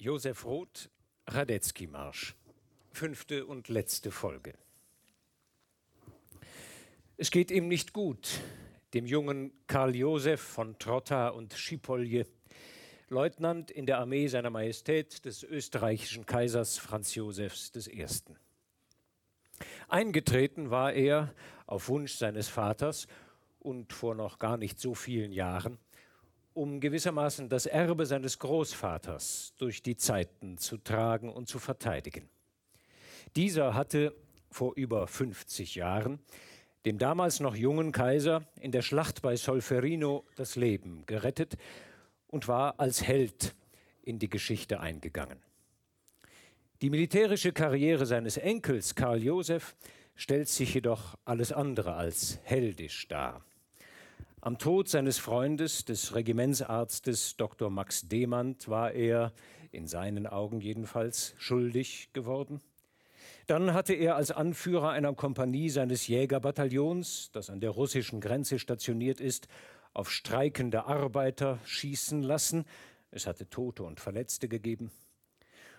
Josef Roth, Radetzky-Marsch. Fünfte und letzte Folge. Es geht ihm nicht gut, dem jungen Karl Josef von Trotta und Schipolje, Leutnant in der Armee seiner Majestät des österreichischen Kaisers Franz Josefs I. Eingetreten war er auf Wunsch seines Vaters und vor noch gar nicht so vielen Jahren um gewissermaßen das Erbe seines Großvaters durch die Zeiten zu tragen und zu verteidigen. Dieser hatte vor über 50 Jahren dem damals noch jungen Kaiser in der Schlacht bei Solferino das Leben gerettet und war als Held in die Geschichte eingegangen. Die militärische Karriere seines Enkels Karl Josef stellt sich jedoch alles andere als heldisch dar. Am Tod seines Freundes, des Regimentsarztes Dr. Max Demand, war er, in seinen Augen jedenfalls, schuldig geworden. Dann hatte er als Anführer einer Kompanie seines Jägerbataillons, das an der russischen Grenze stationiert ist, auf streikende Arbeiter schießen lassen. Es hatte Tote und Verletzte gegeben.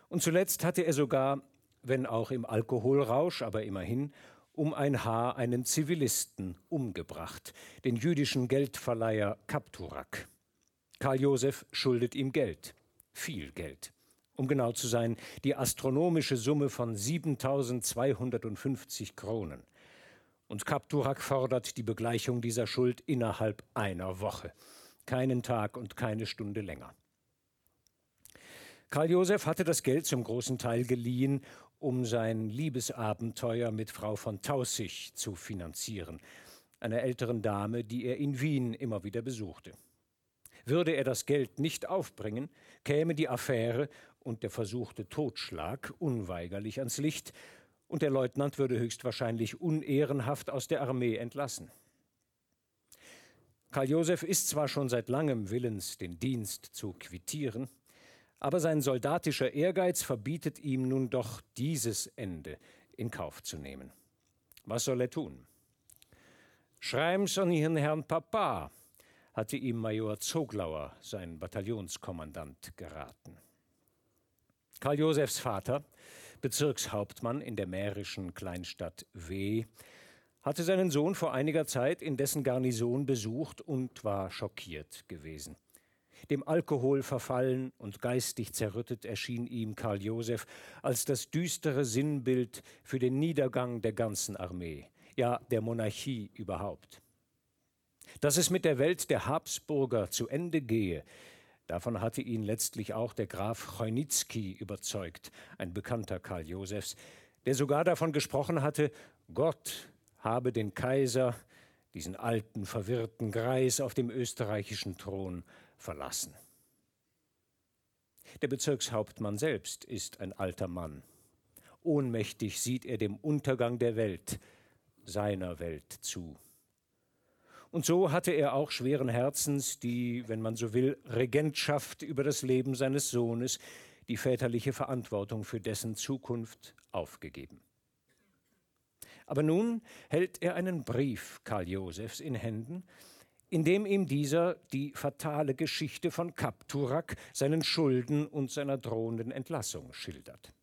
Und zuletzt hatte er sogar, wenn auch im Alkoholrausch, aber immerhin, um ein Haar einen Zivilisten umgebracht, den jüdischen Geldverleiher Kapturak. Karl Josef schuldet ihm Geld, viel Geld. Um genau zu sein, die astronomische Summe von 7250 Kronen. Und Kapturak fordert die Begleichung dieser Schuld innerhalb einer Woche. Keinen Tag und keine Stunde länger. Karl Josef hatte das Geld zum großen Teil geliehen, um sein Liebesabenteuer mit Frau von Tausig zu finanzieren, einer älteren Dame, die er in Wien immer wieder besuchte. Würde er das Geld nicht aufbringen, käme die Affäre und der versuchte Totschlag unweigerlich ans Licht, und der Leutnant würde höchstwahrscheinlich unehrenhaft aus der Armee entlassen. Karl Josef ist zwar schon seit langem willens, den Dienst zu quittieren, aber sein soldatischer Ehrgeiz verbietet ihm nun doch dieses Ende in Kauf zu nehmen. Was soll er tun? Schreib's an Ihren Herrn Papa, hatte ihm Major Zoglauer, sein Bataillonskommandant, geraten. Karl Josefs Vater, Bezirkshauptmann in der mährischen Kleinstadt W., hatte seinen Sohn vor einiger Zeit in dessen Garnison besucht und war schockiert gewesen. Dem Alkohol verfallen und geistig zerrüttet erschien ihm Karl Joseph als das düstere Sinnbild für den Niedergang der ganzen Armee, ja der Monarchie überhaupt. Dass es mit der Welt der Habsburger zu Ende gehe, davon hatte ihn letztlich auch der Graf Chojnitzki überzeugt, ein Bekannter Karl Josephs, der sogar davon gesprochen hatte, Gott habe den Kaiser, diesen alten, verwirrten Greis auf dem österreichischen Thron, verlassen. Der Bezirkshauptmann selbst ist ein alter Mann. Ohnmächtig sieht er dem Untergang der Welt, seiner Welt zu. Und so hatte er auch schweren Herzens die, wenn man so will, Regentschaft über das Leben seines Sohnes, die väterliche Verantwortung für dessen Zukunft aufgegeben. Aber nun hält er einen Brief Karl Josephs in Händen, indem ihm dieser die fatale Geschichte von Kapturak, seinen Schulden und seiner drohenden Entlassung schildert.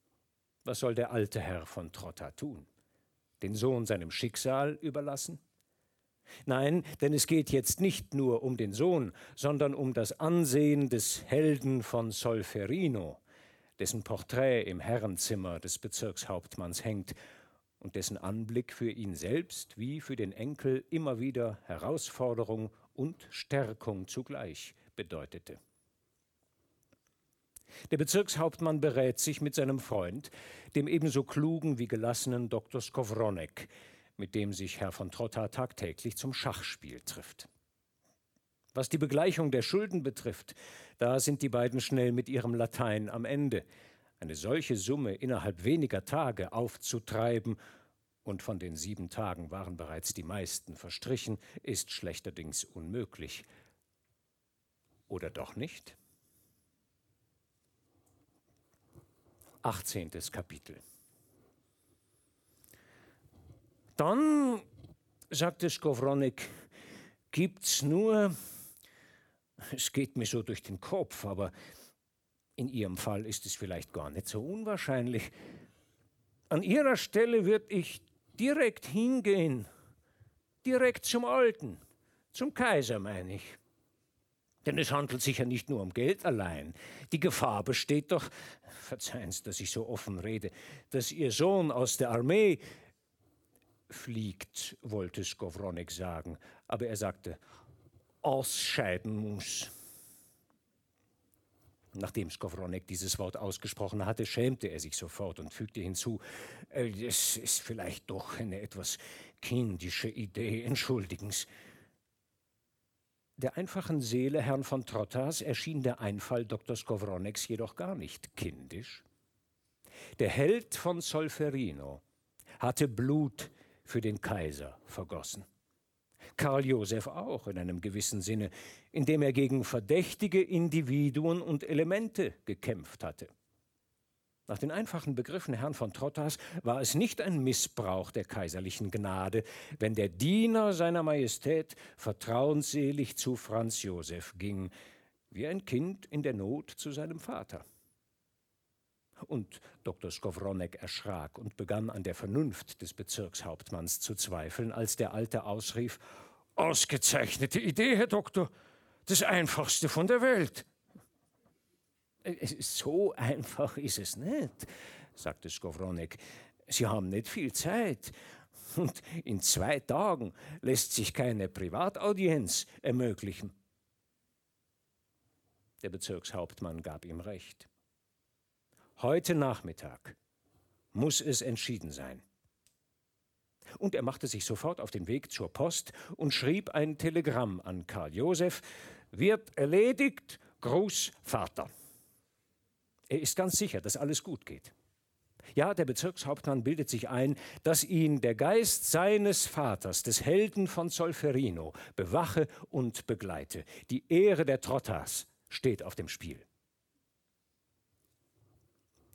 Was soll der alte Herr von Trotta tun? Den Sohn seinem Schicksal überlassen? Nein, denn es geht jetzt nicht nur um den Sohn, sondern um das Ansehen des Helden von Solferino, dessen Porträt im Herrenzimmer des Bezirkshauptmanns hängt und dessen Anblick für ihn selbst wie für den Enkel immer wieder Herausforderung und Stärkung zugleich bedeutete. Der Bezirkshauptmann berät sich mit seinem Freund, dem ebenso klugen wie gelassenen Dr. Skowronek, mit dem sich Herr von Trotta tagtäglich zum Schachspiel trifft. Was die Begleichung der Schulden betrifft, da sind die beiden schnell mit ihrem Latein am Ende. Eine solche Summe innerhalb weniger Tage aufzutreiben, und von den sieben Tagen waren bereits die meisten verstrichen, ist schlechterdings unmöglich. Oder doch nicht? 18. Kapitel. Dann, sagte Skowronik, gibt's nur, es geht mir so durch den Kopf, aber In Ihrem Fall ist es vielleicht gar nicht so unwahrscheinlich. An Ihrer Stelle würde ich direkt hingehen, direkt zum Alten, zum Kaiser meine ich. Denn es handelt sich ja nicht nur um Geld allein. Die Gefahr besteht doch, verzeihen Sie, dass ich so offen rede, dass Ihr Sohn aus der Armee fliegt, wollte Skowronek sagen, aber er sagte, ausscheiden muss. Nachdem Skowronek dieses Wort ausgesprochen hatte, schämte er sich sofort und fügte hinzu, äh, es ist vielleicht doch eine etwas kindische Idee, entschuldigen Sie. Der einfachen Seele Herrn von Trottas erschien der Einfall Dr. Skowroneks jedoch gar nicht kindisch. Der Held von Solferino hatte Blut für den Kaiser vergossen. Karl Josef auch in einem gewissen Sinne, indem er gegen verdächtige Individuen und Elemente gekämpft hatte. Nach den einfachen Begriffen Herrn von Trottas war es nicht ein Missbrauch der kaiserlichen Gnade, wenn der Diener seiner Majestät vertrauensselig zu Franz Josef ging, wie ein Kind in der Not zu seinem Vater. Und Dr. Skowronek erschrak und begann an der Vernunft des Bezirkshauptmanns zu zweifeln, als der Alte ausrief: Ausgezeichnete Idee, Herr Doktor, das Einfachste von der Welt. So einfach ist es nicht, sagte Skowronek. Sie haben nicht viel Zeit. Und in zwei Tagen lässt sich keine Privataudienz ermöglichen. Der Bezirkshauptmann gab ihm recht. Heute Nachmittag muss es entschieden sein. Und er machte sich sofort auf den Weg zur Post und schrieb ein Telegramm an Karl Josef: Wird erledigt, Gruß Vater. Er ist ganz sicher, dass alles gut geht. Ja, der Bezirkshauptmann bildet sich ein, dass ihn der Geist seines Vaters, des Helden von Solferino, bewache und begleite. Die Ehre der Trottas steht auf dem Spiel.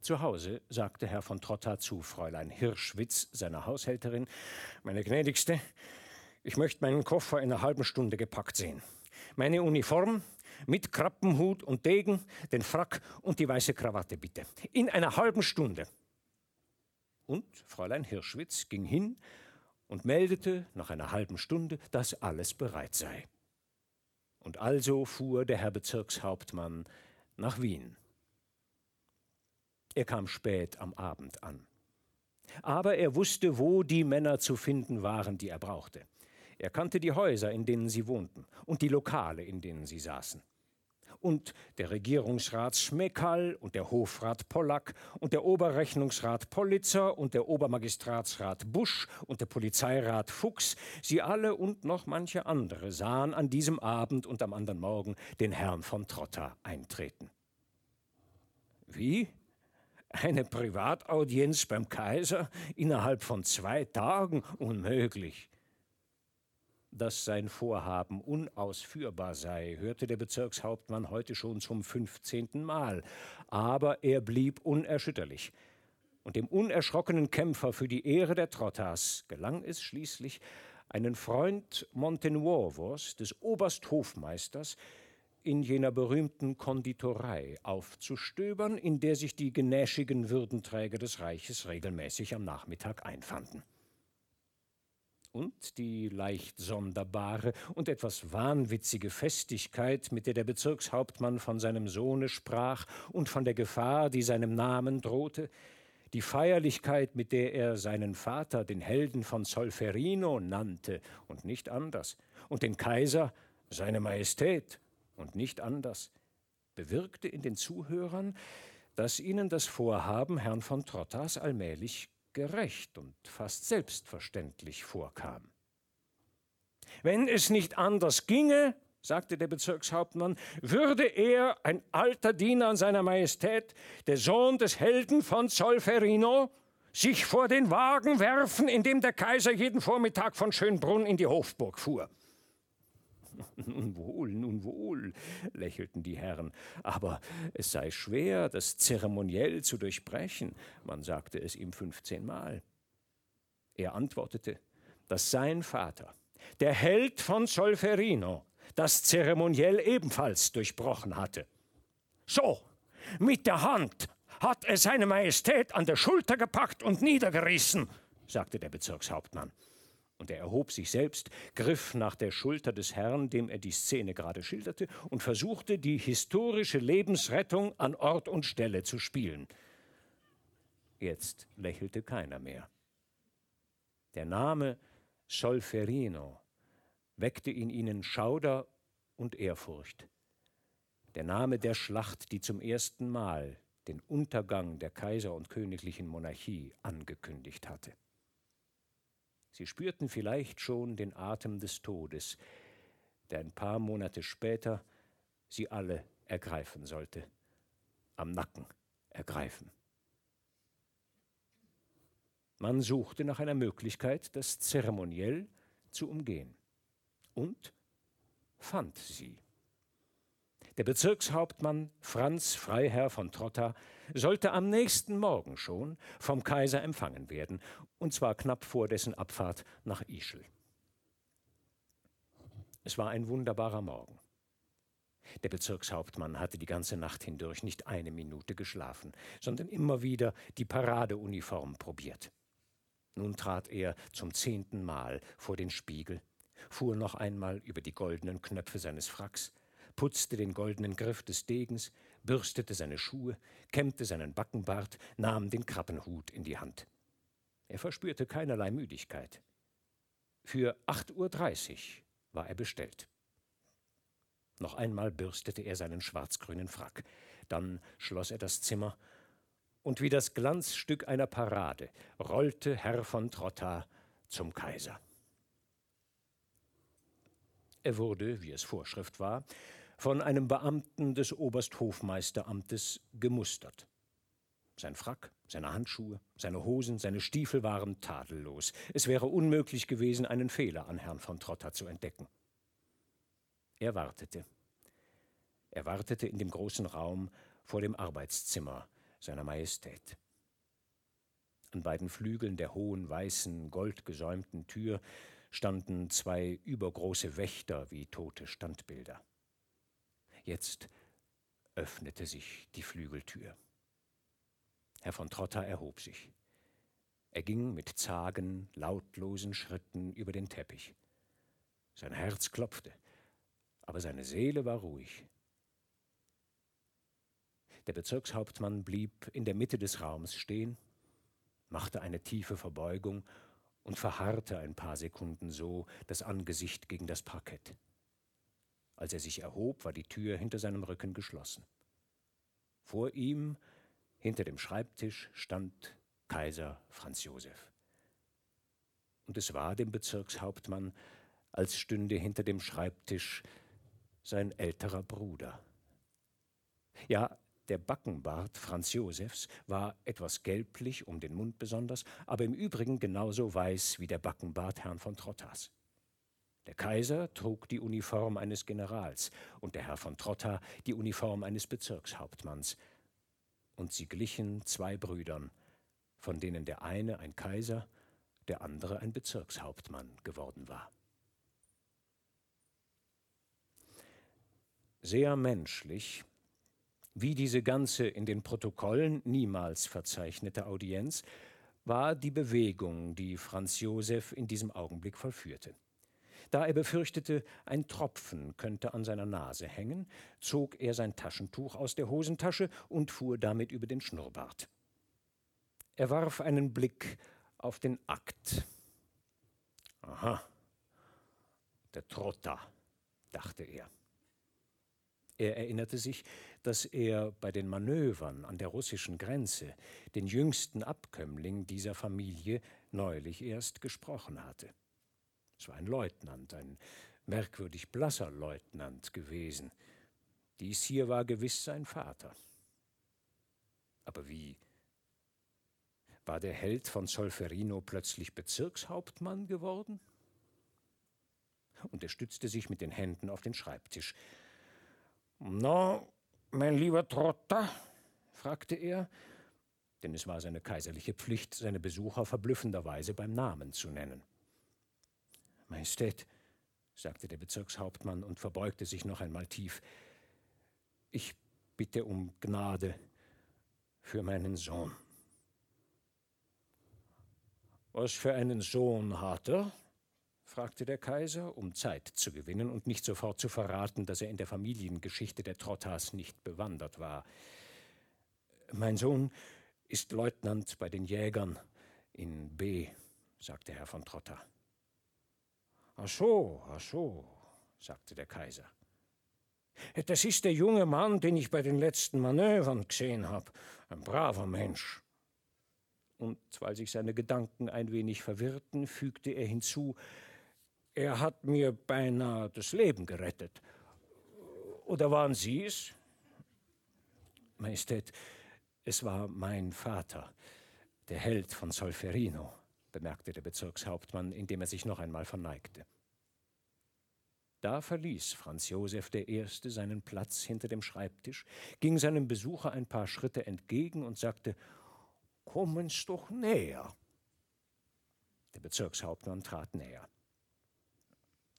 Zu Hause sagte Herr von Trotta zu Fräulein Hirschwitz, seiner Haushälterin, meine gnädigste, ich möchte meinen Koffer in einer halben Stunde gepackt sehen. Meine Uniform mit Krappenhut und Degen, den Frack und die weiße Krawatte bitte. In einer halben Stunde. Und Fräulein Hirschwitz ging hin und meldete nach einer halben Stunde, dass alles bereit sei. Und also fuhr der Herr Bezirkshauptmann nach Wien. Er kam spät am Abend an. Aber er wusste, wo die Männer zu finden waren, die er brauchte. Er kannte die Häuser, in denen sie wohnten, und die Lokale, in denen sie saßen. Und der Regierungsrat Schmekal und der Hofrat Pollack und der Oberrechnungsrat Pollitzer und der Obermagistratsrat Busch und der Polizeirat Fuchs, sie alle und noch manche andere sahen an diesem Abend und am anderen Morgen den Herrn von Trotta eintreten. Wie? Eine Privataudienz beim Kaiser innerhalb von zwei Tagen? Unmöglich. Dass sein Vorhaben unausführbar sei, hörte der Bezirkshauptmann heute schon zum fünfzehnten Mal, aber er blieb unerschütterlich. Und dem unerschrockenen Kämpfer für die Ehre der Trottas gelang es schließlich, einen Freund Montenuovos, des Obersthofmeisters, in jener berühmten Konditorei aufzustöbern, in der sich die genäschigen Würdenträger des Reiches regelmäßig am Nachmittag einfanden. Und die leicht sonderbare und etwas wahnwitzige Festigkeit, mit der der Bezirkshauptmann von seinem Sohne sprach und von der Gefahr, die seinem Namen drohte, die Feierlichkeit, mit der er seinen Vater, den Helden von Solferino, nannte und nicht anders, und den Kaiser, seine Majestät und nicht anders, bewirkte in den Zuhörern, dass ihnen das Vorhaben Herrn von Trottas allmählich gerecht und fast selbstverständlich vorkam. Wenn es nicht anders ginge, sagte der Bezirkshauptmann, würde er, ein alter Diener seiner Majestät, der Sohn des Helden von Solferino, sich vor den Wagen werfen, in dem der Kaiser jeden Vormittag von Schönbrunn in die Hofburg fuhr. Nun wohl, nun wohl, lächelten die Herren, aber es sei schwer, das zeremoniell zu durchbrechen, man sagte es ihm fünfzehnmal. Er antwortete, dass sein Vater, der Held von Solferino, das zeremoniell ebenfalls durchbrochen hatte. So, Mit der Hand hat er seine Majestät an der Schulter gepackt und niedergerissen, sagte der Bezirkshauptmann. Und er erhob sich selbst, griff nach der Schulter des Herrn, dem er die Szene gerade schilderte, und versuchte, die historische Lebensrettung an Ort und Stelle zu spielen. Jetzt lächelte keiner mehr. Der Name Solferino weckte in ihnen Schauder und Ehrfurcht. Der Name der Schlacht, die zum ersten Mal den Untergang der Kaiser- und königlichen Monarchie angekündigt hatte. Sie spürten vielleicht schon den Atem des Todes, der ein paar Monate später sie alle ergreifen sollte, am Nacken ergreifen. Man suchte nach einer Möglichkeit, das zeremoniell zu umgehen und fand sie. Der Bezirkshauptmann Franz Freiherr von Trotta sollte am nächsten Morgen schon vom Kaiser empfangen werden, und zwar knapp vor dessen Abfahrt nach Ischl. Es war ein wunderbarer Morgen. Der Bezirkshauptmann hatte die ganze Nacht hindurch nicht eine Minute geschlafen, sondern immer wieder die Paradeuniform probiert. Nun trat er zum zehnten Mal vor den Spiegel, fuhr noch einmal über die goldenen Knöpfe seines Fracks, putzte den goldenen Griff des Degens, bürstete seine Schuhe, kämmte seinen Backenbart, nahm den Krabbenhut in die Hand. Er verspürte keinerlei Müdigkeit. Für 8.30 Uhr war er bestellt. Noch einmal bürstete er seinen schwarzgrünen Frack. Dann schloss er das Zimmer, und wie das Glanzstück einer Parade rollte Herr von Trotta zum Kaiser. Er wurde, wie es Vorschrift war, von einem Beamten des Obersthofmeisteramtes gemustert. Sein Frack, seine Handschuhe, seine Hosen, seine Stiefel waren tadellos. Es wäre unmöglich gewesen, einen Fehler an Herrn von Trotter zu entdecken. Er wartete. Er wartete in dem großen Raum vor dem Arbeitszimmer seiner Majestät. An beiden Flügeln der hohen, weißen, goldgesäumten Tür standen zwei übergroße Wächter wie tote Standbilder. Jetzt öffnete sich die Flügeltür. Herr von Trotta erhob sich. Er ging mit zagen, lautlosen Schritten über den Teppich. Sein Herz klopfte, aber seine Seele war ruhig. Der Bezirkshauptmann blieb in der Mitte des Raums stehen, machte eine tiefe Verbeugung und verharrte ein paar Sekunden so, das Angesicht gegen das Parkett. Als er sich erhob, war die Tür hinter seinem Rücken geschlossen. Vor ihm, hinter dem Schreibtisch, stand Kaiser Franz Josef. Und es war dem Bezirkshauptmann, als stünde hinter dem Schreibtisch sein älterer Bruder. Ja, der Backenbart Franz Josefs war etwas gelblich, um den Mund besonders, aber im Übrigen genauso weiß wie der Backenbart Herrn von Trottas. Der Kaiser trug die Uniform eines Generals und der Herr von Trotta die Uniform eines Bezirkshauptmanns. Und sie glichen zwei Brüdern, von denen der eine ein Kaiser, der andere ein Bezirkshauptmann geworden war. Sehr menschlich, wie diese ganze in den Protokollen niemals verzeichnete Audienz, war die Bewegung, die Franz Josef in diesem Augenblick vollführte. Da er befürchtete, ein Tropfen könnte an seiner Nase hängen, zog er sein Taschentuch aus der Hosentasche und fuhr damit über den Schnurrbart. Er warf einen Blick auf den Akt. Aha, der Trotta, dachte er. Er erinnerte sich, dass er bei den Manövern an der russischen Grenze den jüngsten Abkömmling dieser Familie neulich erst gesprochen hatte. Es war ein Leutnant, ein merkwürdig blasser Leutnant gewesen. Dies hier war gewiss sein Vater. Aber wie? War der Held von Solferino plötzlich Bezirkshauptmann geworden? Und er stützte sich mit den Händen auf den Schreibtisch. Na, mein lieber Trotter? fragte er, denn es war seine kaiserliche Pflicht, seine Besucher verblüffenderweise beim Namen zu nennen. Majestät, sagte der Bezirkshauptmann und verbeugte sich noch einmal tief, ich bitte um Gnade für meinen Sohn. Was für einen Sohn hat er? fragte der Kaiser, um Zeit zu gewinnen und nicht sofort zu verraten, dass er in der Familiengeschichte der Trottas nicht bewandert war. Mein Sohn ist Leutnant bei den Jägern in B, sagte Herr von Trotta. Ach so, ach so, sagte der Kaiser. Das ist der junge Mann, den ich bei den letzten Manövern gesehen habe. Ein braver Mensch. Und weil sich seine Gedanken ein wenig verwirrten, fügte er hinzu, er hat mir beinahe das Leben gerettet. Oder waren Sie es? Majestät, es war mein Vater, der Held von Solferino, bemerkte der Bezirkshauptmann, indem er sich noch einmal verneigte. Da verließ Franz Josef I. seinen Platz hinter dem Schreibtisch, ging seinem Besucher ein paar Schritte entgegen und sagte Kommen's doch näher. Der Bezirkshauptmann trat näher.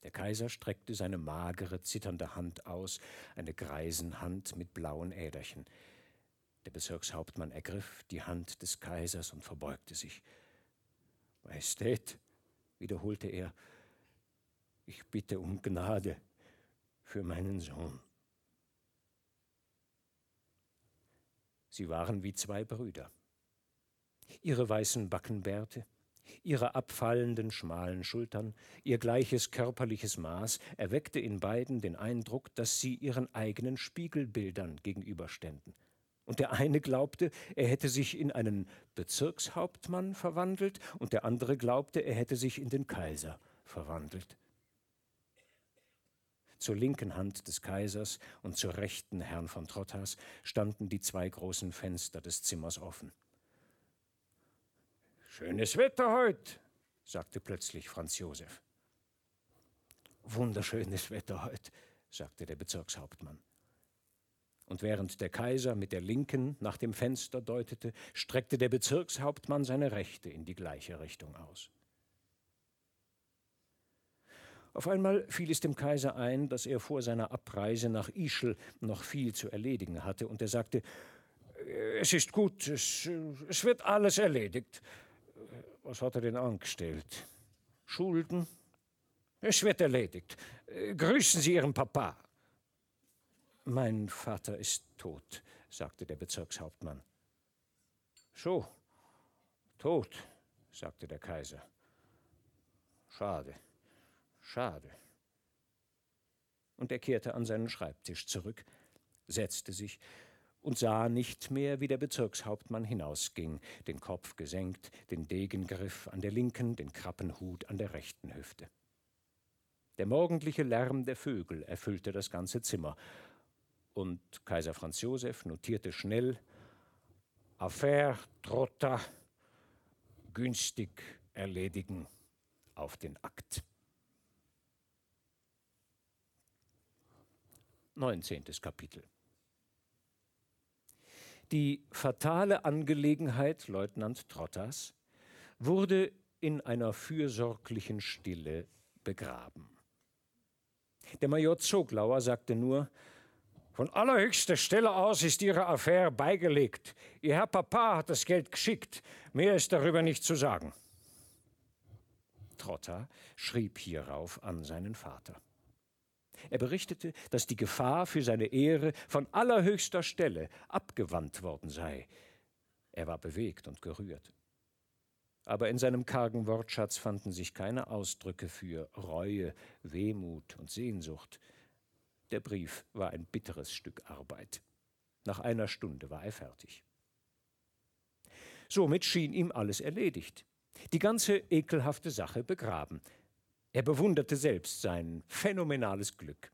Der Kaiser streckte seine magere, zitternde Hand aus, eine Greisenhand mit blauen Äderchen. Der Bezirkshauptmann ergriff die Hand des Kaisers und verbeugte sich. Majestät, wiederholte er, ich bitte um Gnade für meinen Sohn. Sie waren wie zwei Brüder. Ihre weißen Backenbärte, ihre abfallenden schmalen Schultern, ihr gleiches körperliches Maß erweckte in beiden den Eindruck, dass sie ihren eigenen Spiegelbildern gegenüberständen. Und der eine glaubte, er hätte sich in einen Bezirkshauptmann verwandelt, und der andere glaubte, er hätte sich in den Kaiser verwandelt. Zur linken Hand des Kaisers und zur rechten Herrn von Trottas standen die zwei großen Fenster des Zimmers offen. Schönes Wetter heute, sagte plötzlich Franz Josef. Wunderschönes Wetter heute, sagte der Bezirkshauptmann. Und während der Kaiser mit der linken nach dem Fenster deutete, streckte der Bezirkshauptmann seine rechte in die gleiche Richtung aus. Auf einmal fiel es dem Kaiser ein, dass er vor seiner Abreise nach Ischl noch viel zu erledigen hatte, und er sagte, es ist gut, es, es wird alles erledigt. Was hat er denn angestellt? Schulden? Es wird erledigt. Grüßen Sie Ihren Papa. Mein Vater ist tot, sagte der Bezirkshauptmann. So, tot, sagte der Kaiser. Schade. Schade. Und er kehrte an seinen Schreibtisch zurück, setzte sich und sah nicht mehr, wie der Bezirkshauptmann hinausging, den Kopf gesenkt, den Degengriff an der linken, den Krappenhut an der rechten Hüfte. Der morgendliche Lärm der Vögel erfüllte das ganze Zimmer, und Kaiser Franz Josef notierte schnell Affaire Trotta günstig erledigen auf den Akt. 19. Kapitel. Die fatale Angelegenheit Leutnant Trottas wurde in einer fürsorglichen Stille begraben. Der Major Zoglauer sagte nur, von allerhöchster Stelle aus ist Ihre Affäre beigelegt. Ihr Herr Papa hat das Geld geschickt. Mehr ist darüber nicht zu sagen. Trotta schrieb hierauf an seinen Vater. Er berichtete, dass die Gefahr für seine Ehre von allerhöchster Stelle abgewandt worden sei. Er war bewegt und gerührt. Aber in seinem kargen Wortschatz fanden sich keine Ausdrücke für Reue, Wehmut und Sehnsucht. Der Brief war ein bitteres Stück Arbeit. Nach einer Stunde war er fertig. Somit schien ihm alles erledigt, die ganze ekelhafte Sache begraben. Er bewunderte selbst sein phänomenales Glück.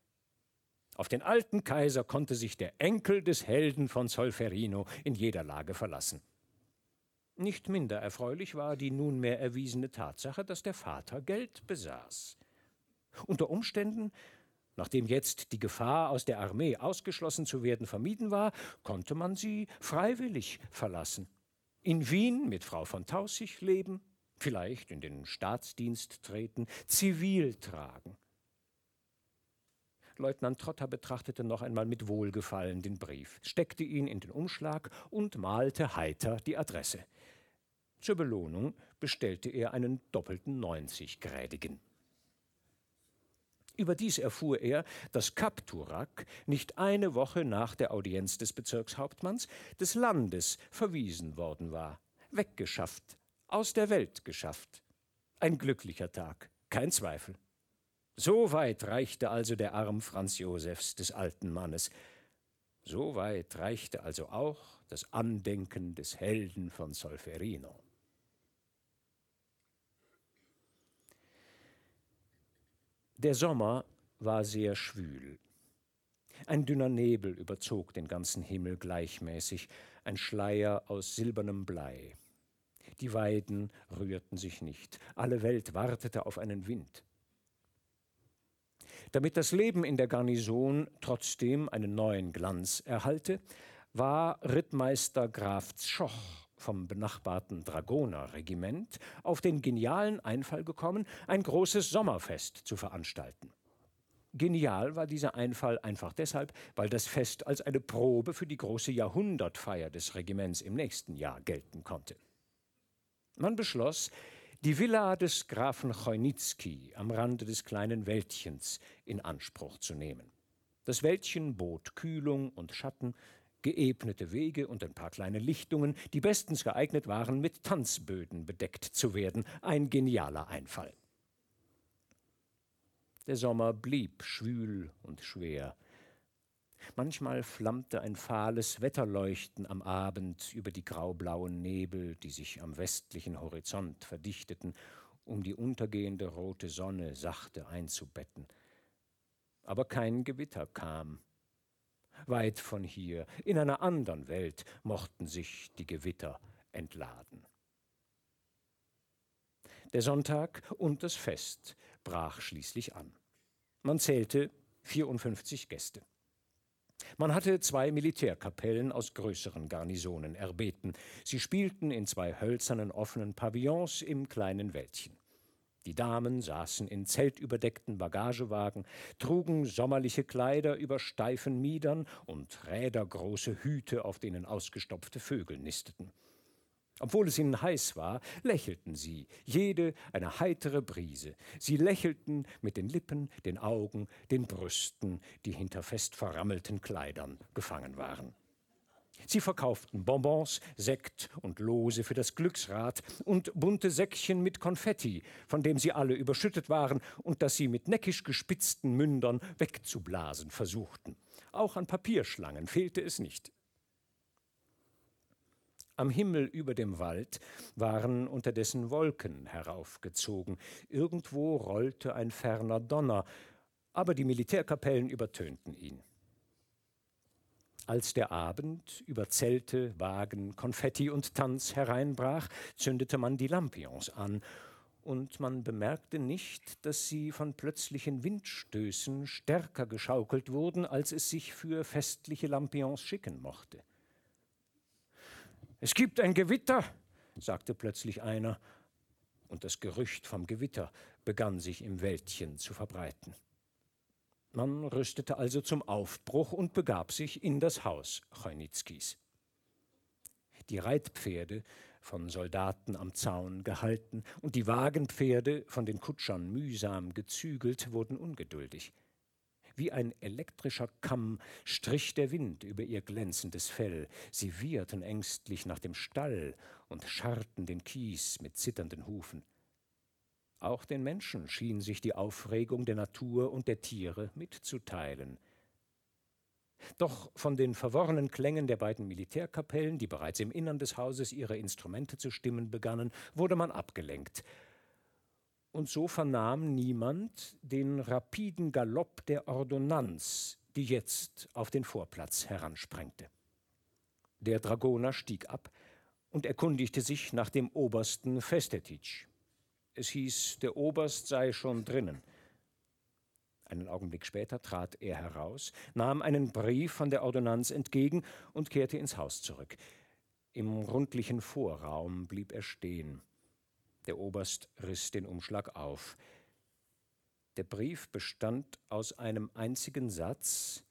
Auf den alten Kaiser konnte sich der Enkel des Helden von Solferino in jeder Lage verlassen. Nicht minder erfreulich war die nunmehr erwiesene Tatsache, dass der Vater Geld besaß. Unter Umständen, nachdem jetzt die Gefahr, aus der Armee ausgeschlossen zu werden, vermieden war, konnte man sie freiwillig verlassen. In Wien mit Frau von Tausig leben, vielleicht in den Staatsdienst treten, zivil tragen. Leutnant Trotter betrachtete noch einmal mit Wohlgefallen den Brief, steckte ihn in den Umschlag und malte heiter die Adresse. Zur Belohnung bestellte er einen doppelten neunziggrädigen. Überdies erfuhr er, dass Kapturak nicht eine Woche nach der Audienz des Bezirkshauptmanns des Landes verwiesen worden war, weggeschafft, aus der Welt geschafft. Ein glücklicher Tag, kein Zweifel. So weit reichte also der Arm Franz Josephs des alten Mannes. So weit reichte also auch das Andenken des Helden von Solferino. Der Sommer war sehr schwül. Ein dünner Nebel überzog den ganzen Himmel gleichmäßig, ein Schleier aus silbernem Blei. Die Weiden rührten sich nicht, alle Welt wartete auf einen Wind. Damit das Leben in der Garnison trotzdem einen neuen Glanz erhalte, war Rittmeister Graf Zschoch vom benachbarten Dragonerregiment auf den genialen Einfall gekommen, ein großes Sommerfest zu veranstalten. Genial war dieser Einfall einfach deshalb, weil das Fest als eine Probe für die große Jahrhundertfeier des Regiments im nächsten Jahr gelten konnte. Man beschloss, die Villa des Grafen Chojnitzki am Rande des kleinen Wäldchens in Anspruch zu nehmen. Das Wäldchen bot Kühlung und Schatten, geebnete Wege und ein paar kleine Lichtungen, die bestens geeignet waren, mit Tanzböden bedeckt zu werden. Ein genialer Einfall. Der Sommer blieb schwül und schwer. Manchmal flammte ein fahles Wetterleuchten am Abend über die graublauen Nebel, die sich am westlichen Horizont verdichteten, um die untergehende rote Sonne sachte einzubetten. Aber kein Gewitter kam. Weit von hier, in einer anderen Welt, mochten sich die Gewitter entladen. Der Sonntag und das Fest brach schließlich an. Man zählte 54 Gäste. Man hatte zwei Militärkapellen aus größeren Garnisonen erbeten. Sie spielten in zwei hölzernen offenen Pavillons im kleinen Wäldchen. Die Damen saßen in zeltüberdeckten Bagagewagen, trugen sommerliche Kleider über steifen Miedern und rädergroße Hüte, auf denen ausgestopfte Vögel nisteten. Obwohl es ihnen heiß war, lächelten sie, jede eine heitere Brise. Sie lächelten mit den Lippen, den Augen, den Brüsten, die hinter fest verrammelten Kleidern gefangen waren. Sie verkauften Bonbons, Sekt und Lose für das Glücksrad und bunte Säckchen mit Konfetti, von dem sie alle überschüttet waren und das sie mit neckisch gespitzten Mündern wegzublasen versuchten. Auch an Papierschlangen fehlte es nicht. Am Himmel über dem Wald waren unterdessen Wolken heraufgezogen. Irgendwo rollte ein ferner Donner, aber die Militärkapellen übertönten ihn. Als der Abend über Zelte, Wagen, Konfetti und Tanz hereinbrach, zündete man die Lampions an, und man bemerkte nicht, dass sie von plötzlichen Windstößen stärker geschaukelt wurden, als es sich für festliche Lampions schicken mochte. Es gibt ein Gewitter, sagte plötzlich einer, und das Gerücht vom Gewitter begann sich im Wäldchen zu verbreiten. Man rüstete also zum Aufbruch und begab sich in das Haus Chojnitzkis. Die Reitpferde, von Soldaten am Zaun gehalten, und die Wagenpferde, von den Kutschern mühsam gezügelt, wurden ungeduldig. Wie ein elektrischer Kamm strich der Wind über ihr glänzendes Fell. Sie wieherten ängstlich nach dem Stall und scharrten den Kies mit zitternden Hufen. Auch den Menschen schien sich die Aufregung der Natur und der Tiere mitzuteilen. Doch von den verworrenen Klängen der beiden Militärkapellen, die bereits im Innern des Hauses ihre Instrumente zu stimmen begannen, wurde man abgelenkt und so vernahm niemand den rapiden Galopp der Ordonnanz, die jetzt auf den Vorplatz heransprengte. Der Dragoner stieg ab und erkundigte sich nach dem Obersten Festetitsch. Es hieß, der Oberst sei schon drinnen. Einen Augenblick später trat er heraus, nahm einen Brief von der Ordonnanz entgegen und kehrte ins Haus zurück. Im rundlichen Vorraum blieb er stehen. Der Oberst riss den Umschlag auf. Der Brief bestand aus einem einzigen Satz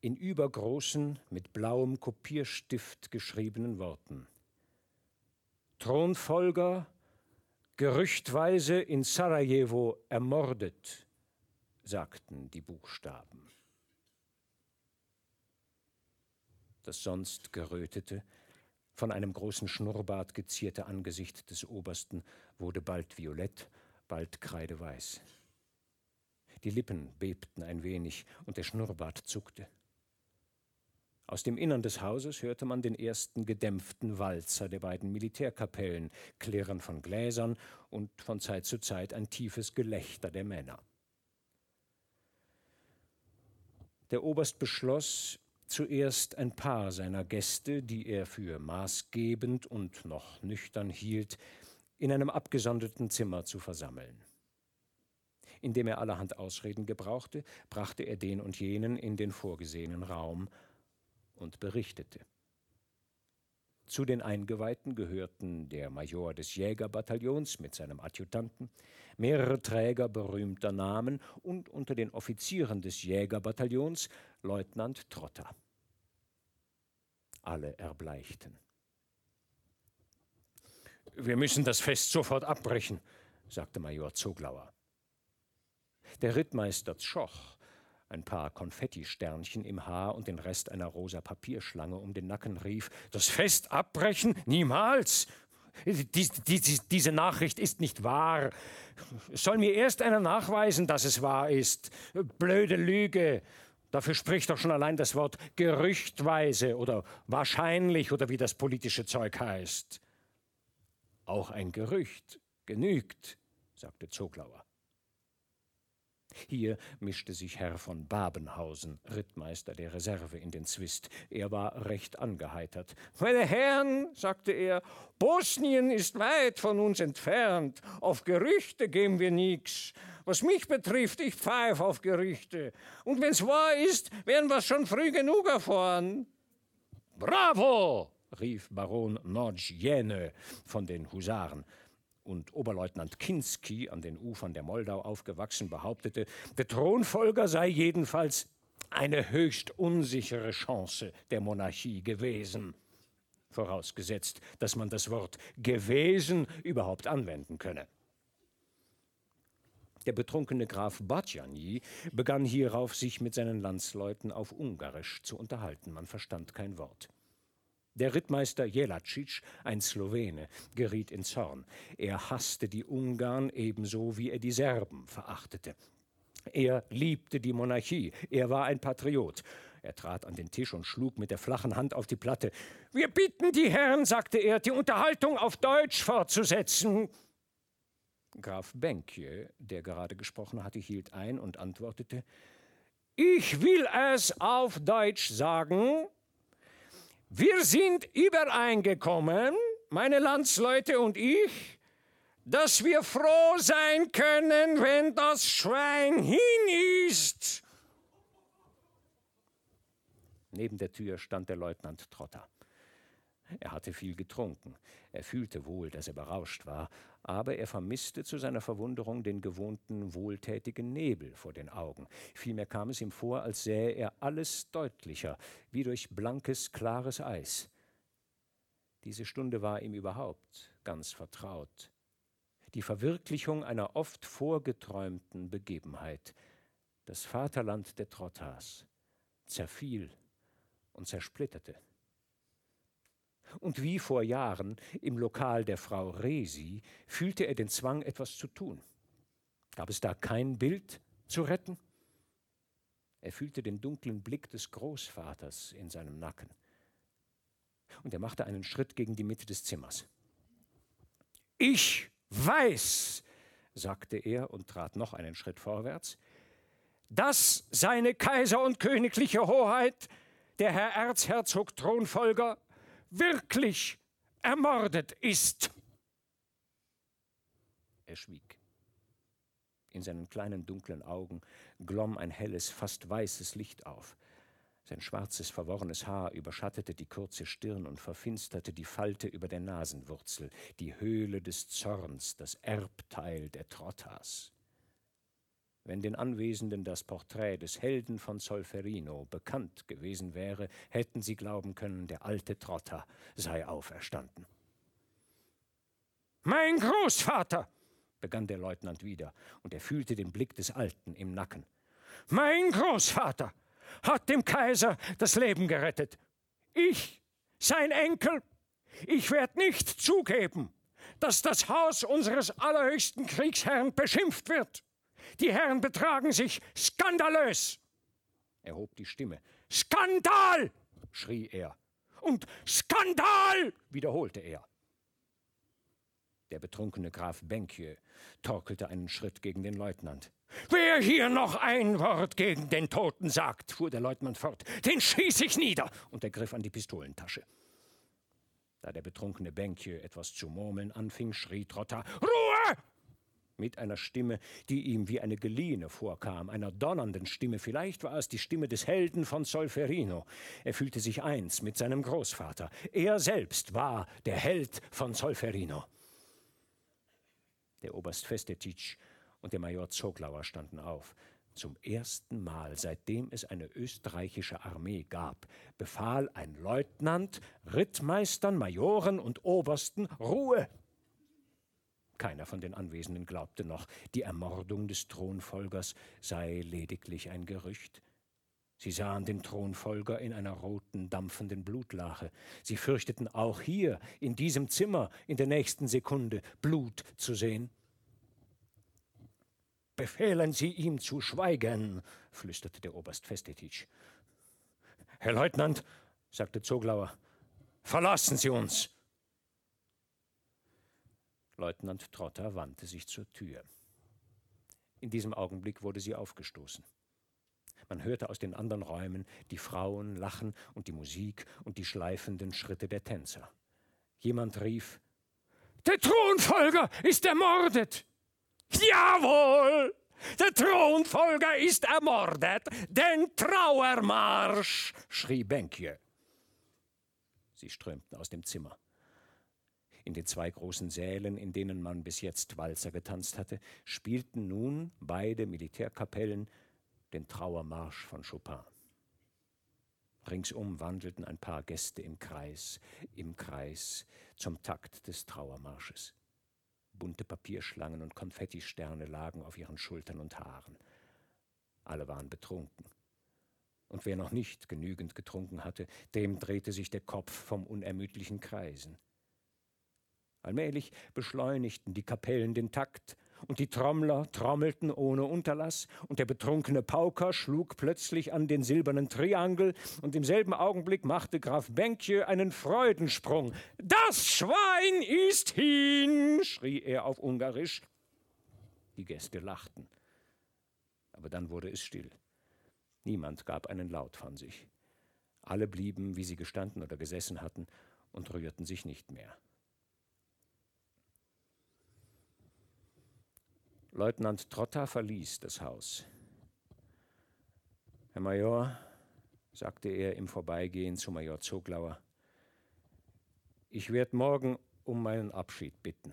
in übergroßen, mit blauem Kopierstift geschriebenen Worten. Thronfolger gerüchtweise in Sarajevo ermordet, sagten die Buchstaben. Das sonst gerötete, von einem großen Schnurrbart gezierte Angesicht des Obersten wurde bald violett, bald kreideweiß. Die Lippen bebten ein wenig und der Schnurrbart zuckte. Aus dem Innern des Hauses hörte man den ersten gedämpften Walzer der beiden Militärkapellen, Klirren von Gläsern und von Zeit zu Zeit ein tiefes Gelächter der Männer. Der Oberst beschloss, zuerst ein paar seiner Gäste, die er für maßgebend und noch nüchtern hielt, in einem abgesonderten Zimmer zu versammeln. Indem er allerhand Ausreden gebrauchte, brachte er den und jenen in den vorgesehenen Raum und berichtete. Zu den Eingeweihten gehörten der Major des Jägerbataillons mit seinem Adjutanten, mehrere Träger berühmter Namen und unter den Offizieren des Jägerbataillons Leutnant Trotter. Alle erbleichten. Wir müssen das Fest sofort abbrechen, sagte Major Zoglauer. Der Rittmeister Tschoch ein paar Konfettisternchen im Haar und den Rest einer rosa Papierschlange um den Nacken rief: Das Fest abbrechen? Niemals! Dies, dies, diese Nachricht ist nicht wahr. Soll mir erst einer nachweisen, dass es wahr ist? Blöde Lüge. Dafür spricht doch schon allein das Wort gerüchtweise oder wahrscheinlich oder wie das politische Zeug heißt. Auch ein Gerücht genügt, sagte Zoglauer. Hier mischte sich Herr von Babenhausen, Rittmeister der Reserve, in den Zwist. Er war recht angeheitert. Meine Herren, sagte er, Bosnien ist weit von uns entfernt. Auf Gerüchte geben wir nix. Was mich betrifft, ich pfeife auf Gerüchte. Und wenn's wahr ist, werden wir schon früh genug erfahren. Bravo! rief Baron Nordjene von den Husaren und Oberleutnant Kinski, an den Ufern der Moldau aufgewachsen, behauptete, der Thronfolger sei jedenfalls eine höchst unsichere Chance der Monarchie gewesen. Vorausgesetzt, dass man das Wort gewesen überhaupt anwenden könne. Der betrunkene Graf Badjani begann hierauf, sich mit seinen Landsleuten auf Ungarisch zu unterhalten. Man verstand kein Wort. Der Rittmeister Jelacic, ein Slowene, geriet in Zorn. Er hasste die Ungarn ebenso wie er die Serben verachtete. Er liebte die Monarchie, er war ein Patriot. Er trat an den Tisch und schlug mit der flachen Hand auf die Platte. Wir bitten die Herren, sagte er, die Unterhaltung auf Deutsch fortzusetzen. Graf Benkje, der gerade gesprochen hatte, hielt ein und antwortete Ich will es auf Deutsch sagen, wir sind übereingekommen, meine Landsleute und ich, dass wir froh sein können, wenn das Schwein hin ist. Neben der Tür stand der Leutnant Trotter. Er hatte viel getrunken. Er fühlte wohl, dass er berauscht war, aber er vermisste zu seiner Verwunderung den gewohnten wohltätigen Nebel vor den Augen. Vielmehr kam es ihm vor, als sähe er alles deutlicher, wie durch blankes, klares Eis. Diese Stunde war ihm überhaupt ganz vertraut. Die Verwirklichung einer oft vorgeträumten Begebenheit. Das Vaterland der Trottas zerfiel und zersplitterte und wie vor Jahren im Lokal der Frau Resi fühlte er den Zwang, etwas zu tun. Gab es da kein Bild zu retten? Er fühlte den dunklen Blick des Großvaters in seinem Nacken. Und er machte einen Schritt gegen die Mitte des Zimmers. Ich weiß, sagte er und trat noch einen Schritt vorwärts, dass seine Kaiser und königliche Hoheit, der Herr Erzherzog Thronfolger, wirklich ermordet ist. Er schwieg. In seinen kleinen dunklen Augen glomm ein helles, fast weißes Licht auf. Sein schwarzes, verworrenes Haar überschattete die kurze Stirn und verfinsterte die Falte über der Nasenwurzel, die Höhle des Zorns, das Erbteil der Trottas. Wenn den Anwesenden das Porträt des Helden von Solferino bekannt gewesen wäre, hätten sie glauben können, der alte Trotter sei auferstanden. Mein Großvater, begann der Leutnant wieder, und er fühlte den Blick des Alten im Nacken. Mein Großvater hat dem Kaiser das Leben gerettet. Ich, sein Enkel, ich werde nicht zugeben, dass das Haus unseres allerhöchsten Kriegsherrn beschimpft wird. Die Herren betragen sich skandalös. Er hob die Stimme. Skandal! schrie er. Und Skandal! wiederholte er. Der betrunkene Graf Benkje torkelte einen Schritt gegen den Leutnant. Wer hier noch ein Wort gegen den Toten sagt, fuhr der Leutnant fort, den schieß ich nieder, und er griff an die Pistolentasche. Da der betrunkene Benkje etwas zu murmeln anfing, schrie Trotter Ruhe! Mit einer Stimme, die ihm wie eine geliehene vorkam, einer donnernden Stimme. Vielleicht war es die Stimme des Helden von Solferino. Er fühlte sich eins mit seinem Großvater. Er selbst war der Held von Solferino. Der Oberst Festetic und der Major Zoglauer standen auf. Zum ersten Mal, seitdem es eine österreichische Armee gab, befahl ein Leutnant Rittmeistern, Majoren und Obersten Ruhe. Keiner von den Anwesenden glaubte noch, die Ermordung des Thronfolgers sei lediglich ein Gerücht. Sie sahen den Thronfolger in einer roten, dampfenden Blutlache. Sie fürchteten auch hier, in diesem Zimmer, in der nächsten Sekunde Blut zu sehen. Befehlen Sie ihm zu schweigen, flüsterte der Oberst Festetitsch. Herr Leutnant, sagte Zoglauer, verlassen Sie uns. Leutnant Trotter wandte sich zur Tür. In diesem Augenblick wurde sie aufgestoßen. Man hörte aus den anderen Räumen die Frauen lachen und die Musik und die schleifenden Schritte der Tänzer. Jemand rief Der Thronfolger ist ermordet. Jawohl! Der Thronfolger ist ermordet! Den Trauermarsch! schrie Benkje. Sie strömten aus dem Zimmer. In den zwei großen Sälen, in denen man bis jetzt Walzer getanzt hatte, spielten nun beide Militärkapellen den Trauermarsch von Chopin. Ringsum wandelten ein paar Gäste im Kreis, im Kreis, zum Takt des Trauermarsches. Bunte Papierschlangen und Konfettisterne lagen auf ihren Schultern und Haaren. Alle waren betrunken. Und wer noch nicht genügend getrunken hatte, dem drehte sich der Kopf vom unermüdlichen Kreisen. Allmählich beschleunigten die Kapellen den Takt, und die Trommler trommelten ohne Unterlass, und der betrunkene Pauker schlug plötzlich an den silbernen Triangel, und im selben Augenblick machte Graf Benkje einen Freudensprung. Das Schwein ist hin! schrie er auf Ungarisch. Die Gäste lachten. Aber dann wurde es still. Niemand gab einen Laut von sich. Alle blieben, wie sie gestanden oder gesessen hatten, und rührten sich nicht mehr. Leutnant Trotta verließ das Haus. Herr Major, sagte er im Vorbeigehen zu Major Zoglauer, ich werde morgen um meinen Abschied bitten.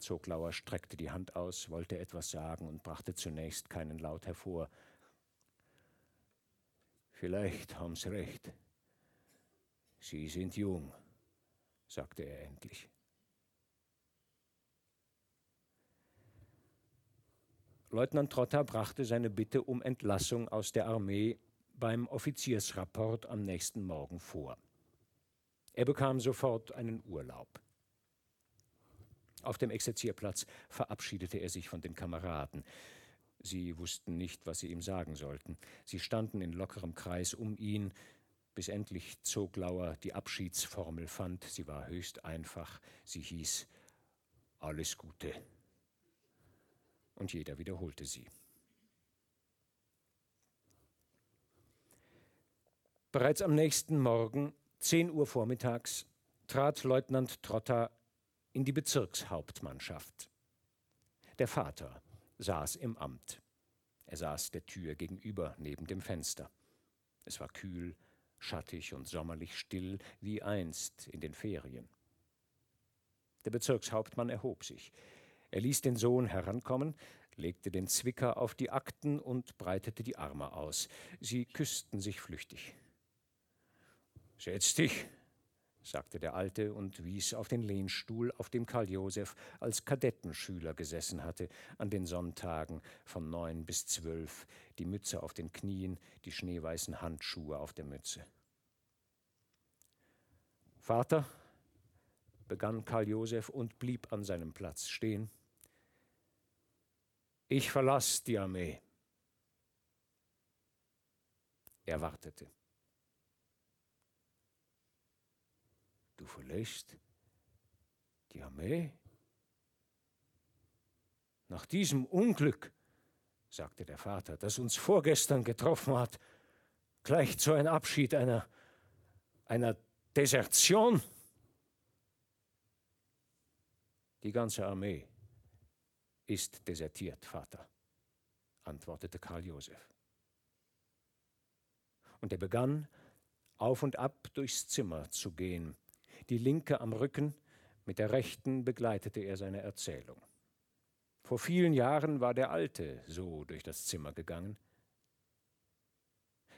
Zoglauer streckte die Hand aus, wollte etwas sagen und brachte zunächst keinen Laut hervor. Vielleicht haben Sie recht. Sie sind jung, sagte er endlich. Leutnant Trotter brachte seine Bitte um Entlassung aus der Armee beim Offiziersrapport am nächsten Morgen vor. Er bekam sofort einen Urlaub. Auf dem Exerzierplatz verabschiedete er sich von den Kameraden. Sie wussten nicht, was sie ihm sagen sollten. Sie standen in lockerem Kreis um ihn, bis endlich Zoglauer die Abschiedsformel fand. Sie war höchst einfach. Sie hieß Alles Gute und jeder wiederholte sie. Bereits am nächsten Morgen, 10 Uhr vormittags, trat Leutnant Trotter in die Bezirkshauptmannschaft. Der Vater saß im Amt. Er saß der Tür gegenüber neben dem Fenster. Es war kühl, schattig und sommerlich still wie einst in den Ferien. Der Bezirkshauptmann erhob sich. Er ließ den Sohn herankommen, legte den Zwicker auf die Akten und breitete die Arme aus. Sie küssten sich flüchtig. Setz dich, sagte der Alte und wies auf den Lehnstuhl, auf dem Karl Josef als Kadettenschüler gesessen hatte, an den Sonntagen von neun bis zwölf, die Mütze auf den Knien, die schneeweißen Handschuhe auf der Mütze. Vater, begann Karl Josef und blieb an seinem Platz stehen. Ich verlasse die Armee. Er wartete. Du verlässt die Armee? Nach diesem Unglück, sagte der Vater, das uns vorgestern getroffen hat, gleicht so ein Abschied einer, einer Desertion. Die ganze Armee ist desertiert, Vater, antwortete Karl Josef. Und er begann, auf und ab durchs Zimmer zu gehen, die linke am Rücken, mit der rechten begleitete er seine Erzählung. Vor vielen Jahren war der Alte so durch das Zimmer gegangen.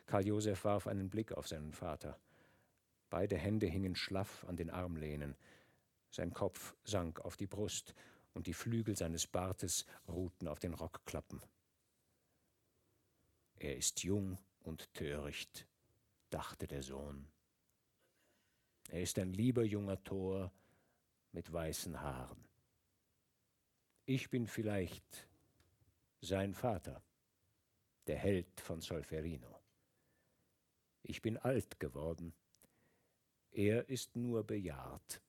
Karl Josef warf einen Blick auf seinen Vater. Beide Hände hingen schlaff an den Armlehnen. Sein Kopf sank auf die Brust und die Flügel seines Bartes ruhten auf den Rockklappen. Er ist jung und töricht, dachte der Sohn. Er ist ein lieber junger Tor mit weißen Haaren. Ich bin vielleicht sein Vater, der Held von Solferino. Ich bin alt geworden. Er ist nur bejahrt.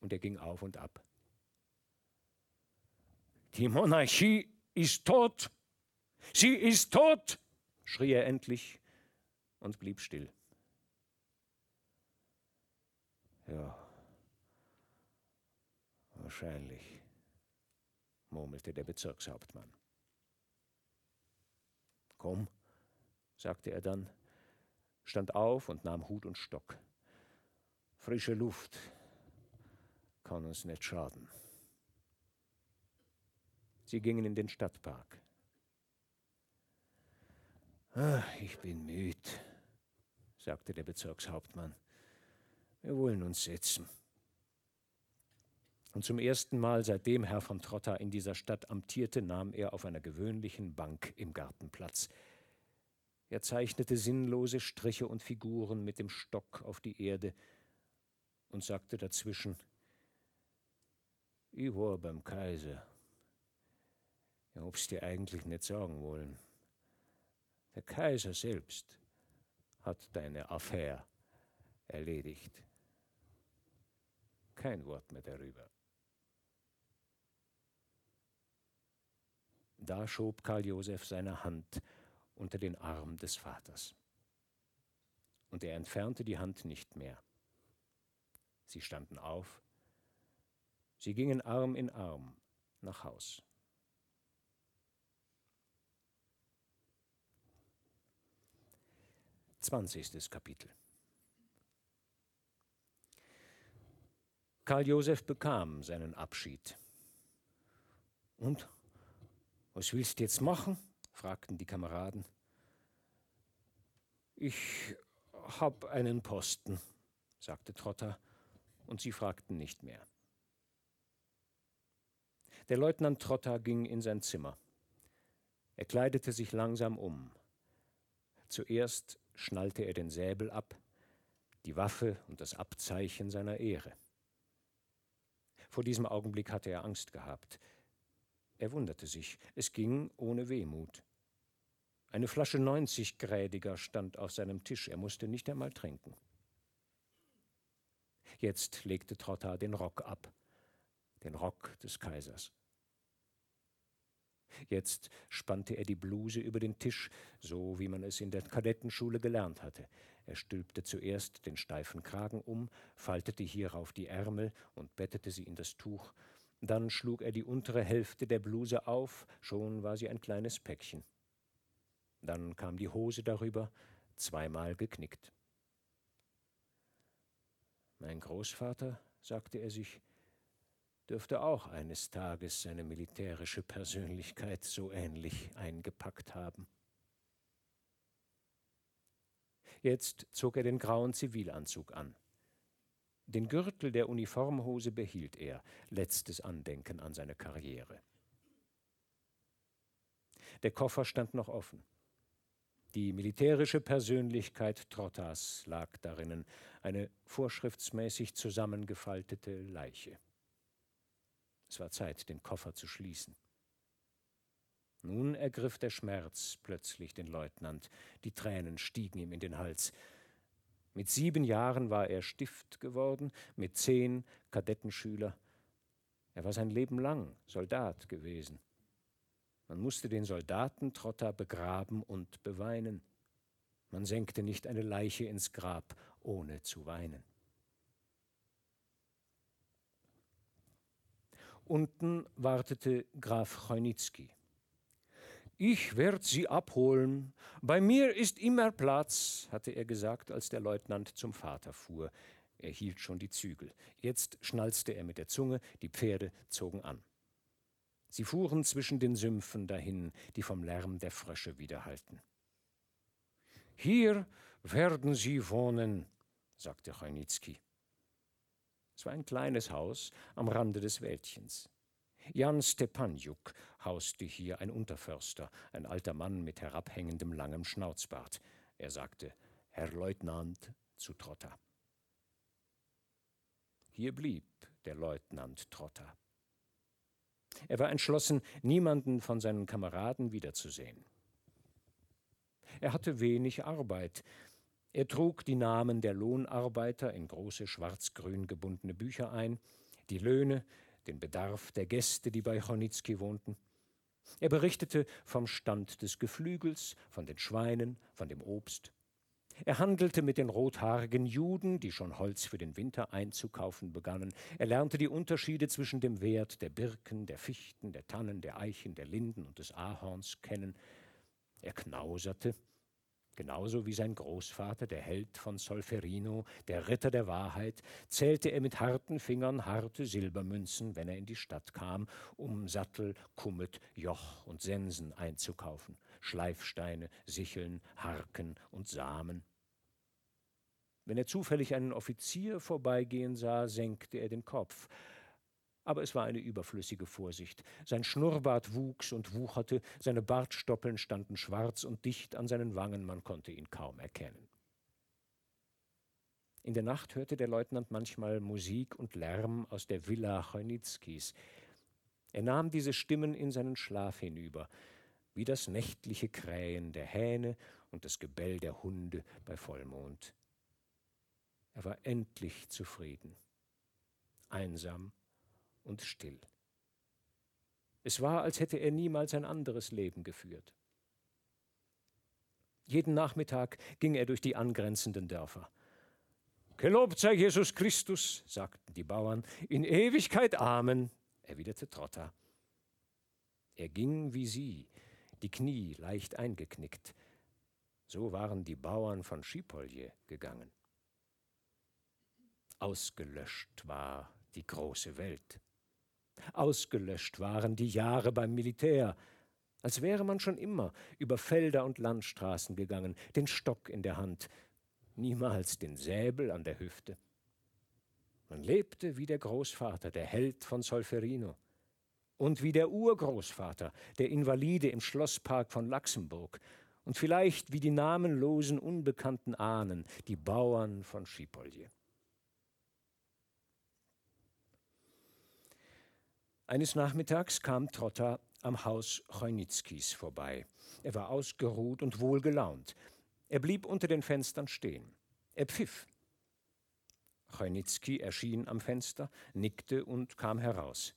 Und er ging auf und ab. Die Monarchie ist tot. Sie ist tot, schrie er endlich und blieb still. Ja, wahrscheinlich, murmelte der Bezirkshauptmann. Komm, sagte er dann, stand auf und nahm Hut und Stock. Frische Luft kann uns nicht schaden. Sie gingen in den Stadtpark. Ach, ich bin müd, sagte der Bezirkshauptmann. Wir wollen uns setzen. Und zum ersten Mal, seitdem Herr von Trotta in dieser Stadt amtierte, nahm er auf einer gewöhnlichen Bank im Garten Platz. Er zeichnete sinnlose Striche und Figuren mit dem Stock auf die Erde und sagte dazwischen, ich war beim Kaiser. Ja, ob's dir eigentlich nicht sagen wollen. Der Kaiser selbst hat deine Affäre erledigt. Kein Wort mehr darüber. Da schob Karl Josef seine Hand unter den Arm des Vaters. Und er entfernte die Hand nicht mehr. Sie standen auf. Sie gingen Arm in Arm nach Haus. Zwanzigstes Kapitel. Karl Josef bekam seinen Abschied. Und was willst du jetzt machen? fragten die Kameraden. Ich hab einen Posten, sagte Trotter, und sie fragten nicht mehr. Der Leutnant Trotter ging in sein Zimmer. Er kleidete sich langsam um. Zuerst schnallte er den Säbel ab, die Waffe und das Abzeichen seiner Ehre. Vor diesem Augenblick hatte er Angst gehabt. Er wunderte sich, es ging ohne Wehmut. Eine Flasche 90-Grädiger stand auf seinem Tisch, er musste nicht einmal trinken. Jetzt legte Trotta den Rock ab, den Rock des Kaisers. Jetzt spannte er die Bluse über den Tisch, so wie man es in der Kadettenschule gelernt hatte. Er stülpte zuerst den steifen Kragen um, faltete hierauf die Ärmel und bettete sie in das Tuch. Dann schlug er die untere Hälfte der Bluse auf, schon war sie ein kleines Päckchen. Dann kam die Hose darüber, zweimal geknickt. Mein Großvater, sagte er sich, dürfte auch eines Tages seine militärische Persönlichkeit so ähnlich eingepackt haben. Jetzt zog er den grauen Zivilanzug an. Den Gürtel der Uniformhose behielt er, letztes Andenken an seine Karriere. Der Koffer stand noch offen. Die militärische Persönlichkeit Trottas lag darinnen, eine vorschriftsmäßig zusammengefaltete Leiche. Es war Zeit, den Koffer zu schließen. Nun ergriff der Schmerz plötzlich den Leutnant, die Tränen stiegen ihm in den Hals. Mit sieben Jahren war er Stift geworden, mit zehn Kadettenschüler. Er war sein Leben lang Soldat gewesen. Man musste den Soldatentrotter begraben und beweinen. Man senkte nicht eine Leiche ins Grab, ohne zu weinen. Unten wartete Graf Chojnicki. Ich werd Sie abholen. Bei mir ist immer Platz, hatte er gesagt, als der Leutnant zum Vater fuhr. Er hielt schon die Zügel. Jetzt schnalzte er mit der Zunge, die Pferde zogen an. Sie fuhren zwischen den Sümpfen dahin, die vom Lärm der Frösche widerhallten. Hier werden Sie wohnen, sagte Chojnicki. Es war ein kleines Haus am Rande des Wäldchens. Jan Stepanjuk hauste hier ein Unterförster, ein alter Mann mit herabhängendem langem Schnauzbart. Er sagte, Herr Leutnant zu Trotta. Hier blieb der Leutnant Trotta. Er war entschlossen, niemanden von seinen Kameraden wiederzusehen. Er hatte wenig Arbeit. Er trug die Namen der Lohnarbeiter in große schwarz-grün gebundene Bücher ein, die Löhne, den Bedarf der Gäste, die bei Chonitzki wohnten. Er berichtete vom Stand des Geflügels, von den Schweinen, von dem Obst. Er handelte mit den rothaarigen Juden, die schon Holz für den Winter einzukaufen begannen. Er lernte die Unterschiede zwischen dem Wert der Birken, der Fichten, der Tannen, der Eichen, der Linden und des Ahorns kennen. Er knauserte, Genauso wie sein Großvater, der Held von Solferino, der Ritter der Wahrheit, zählte er mit harten Fingern harte Silbermünzen, wenn er in die Stadt kam, um Sattel, Kummet, Joch und Sensen einzukaufen, Schleifsteine, Sicheln, Harken und Samen. Wenn er zufällig einen Offizier vorbeigehen sah, senkte er den Kopf, aber es war eine überflüssige Vorsicht. Sein Schnurrbart wuchs und wucherte, seine Bartstoppeln standen schwarz und dicht an seinen Wangen, man konnte ihn kaum erkennen. In der Nacht hörte der Leutnant manchmal Musik und Lärm aus der Villa Chojnitzkis. Er nahm diese Stimmen in seinen Schlaf hinüber, wie das nächtliche Krähen der Hähne und das Gebell der Hunde bei Vollmond. Er war endlich zufrieden, einsam und still. Es war, als hätte er niemals ein anderes Leben geführt. Jeden Nachmittag ging er durch die angrenzenden Dörfer. Gelobt sei Jesus Christus, sagten die Bauern, in Ewigkeit Amen, erwiderte Trotta. Er ging wie sie, die Knie leicht eingeknickt. So waren die Bauern von Schipolje gegangen. Ausgelöscht war die große Welt. Ausgelöscht waren die Jahre beim Militär, als wäre man schon immer über Felder und Landstraßen gegangen, den Stock in der Hand, niemals den Säbel an der Hüfte. Man lebte wie der Großvater, der Held von Solferino, und wie der Urgroßvater, der Invalide im Schlosspark von Luxemburg, und vielleicht wie die namenlosen, unbekannten Ahnen, die Bauern von Schipolje. Eines Nachmittags kam Trotta am Haus Chojnitzkis vorbei. Er war ausgeruht und wohlgelaunt. Er blieb unter den Fenstern stehen. Er pfiff. Chojnitzki erschien am Fenster, nickte und kam heraus.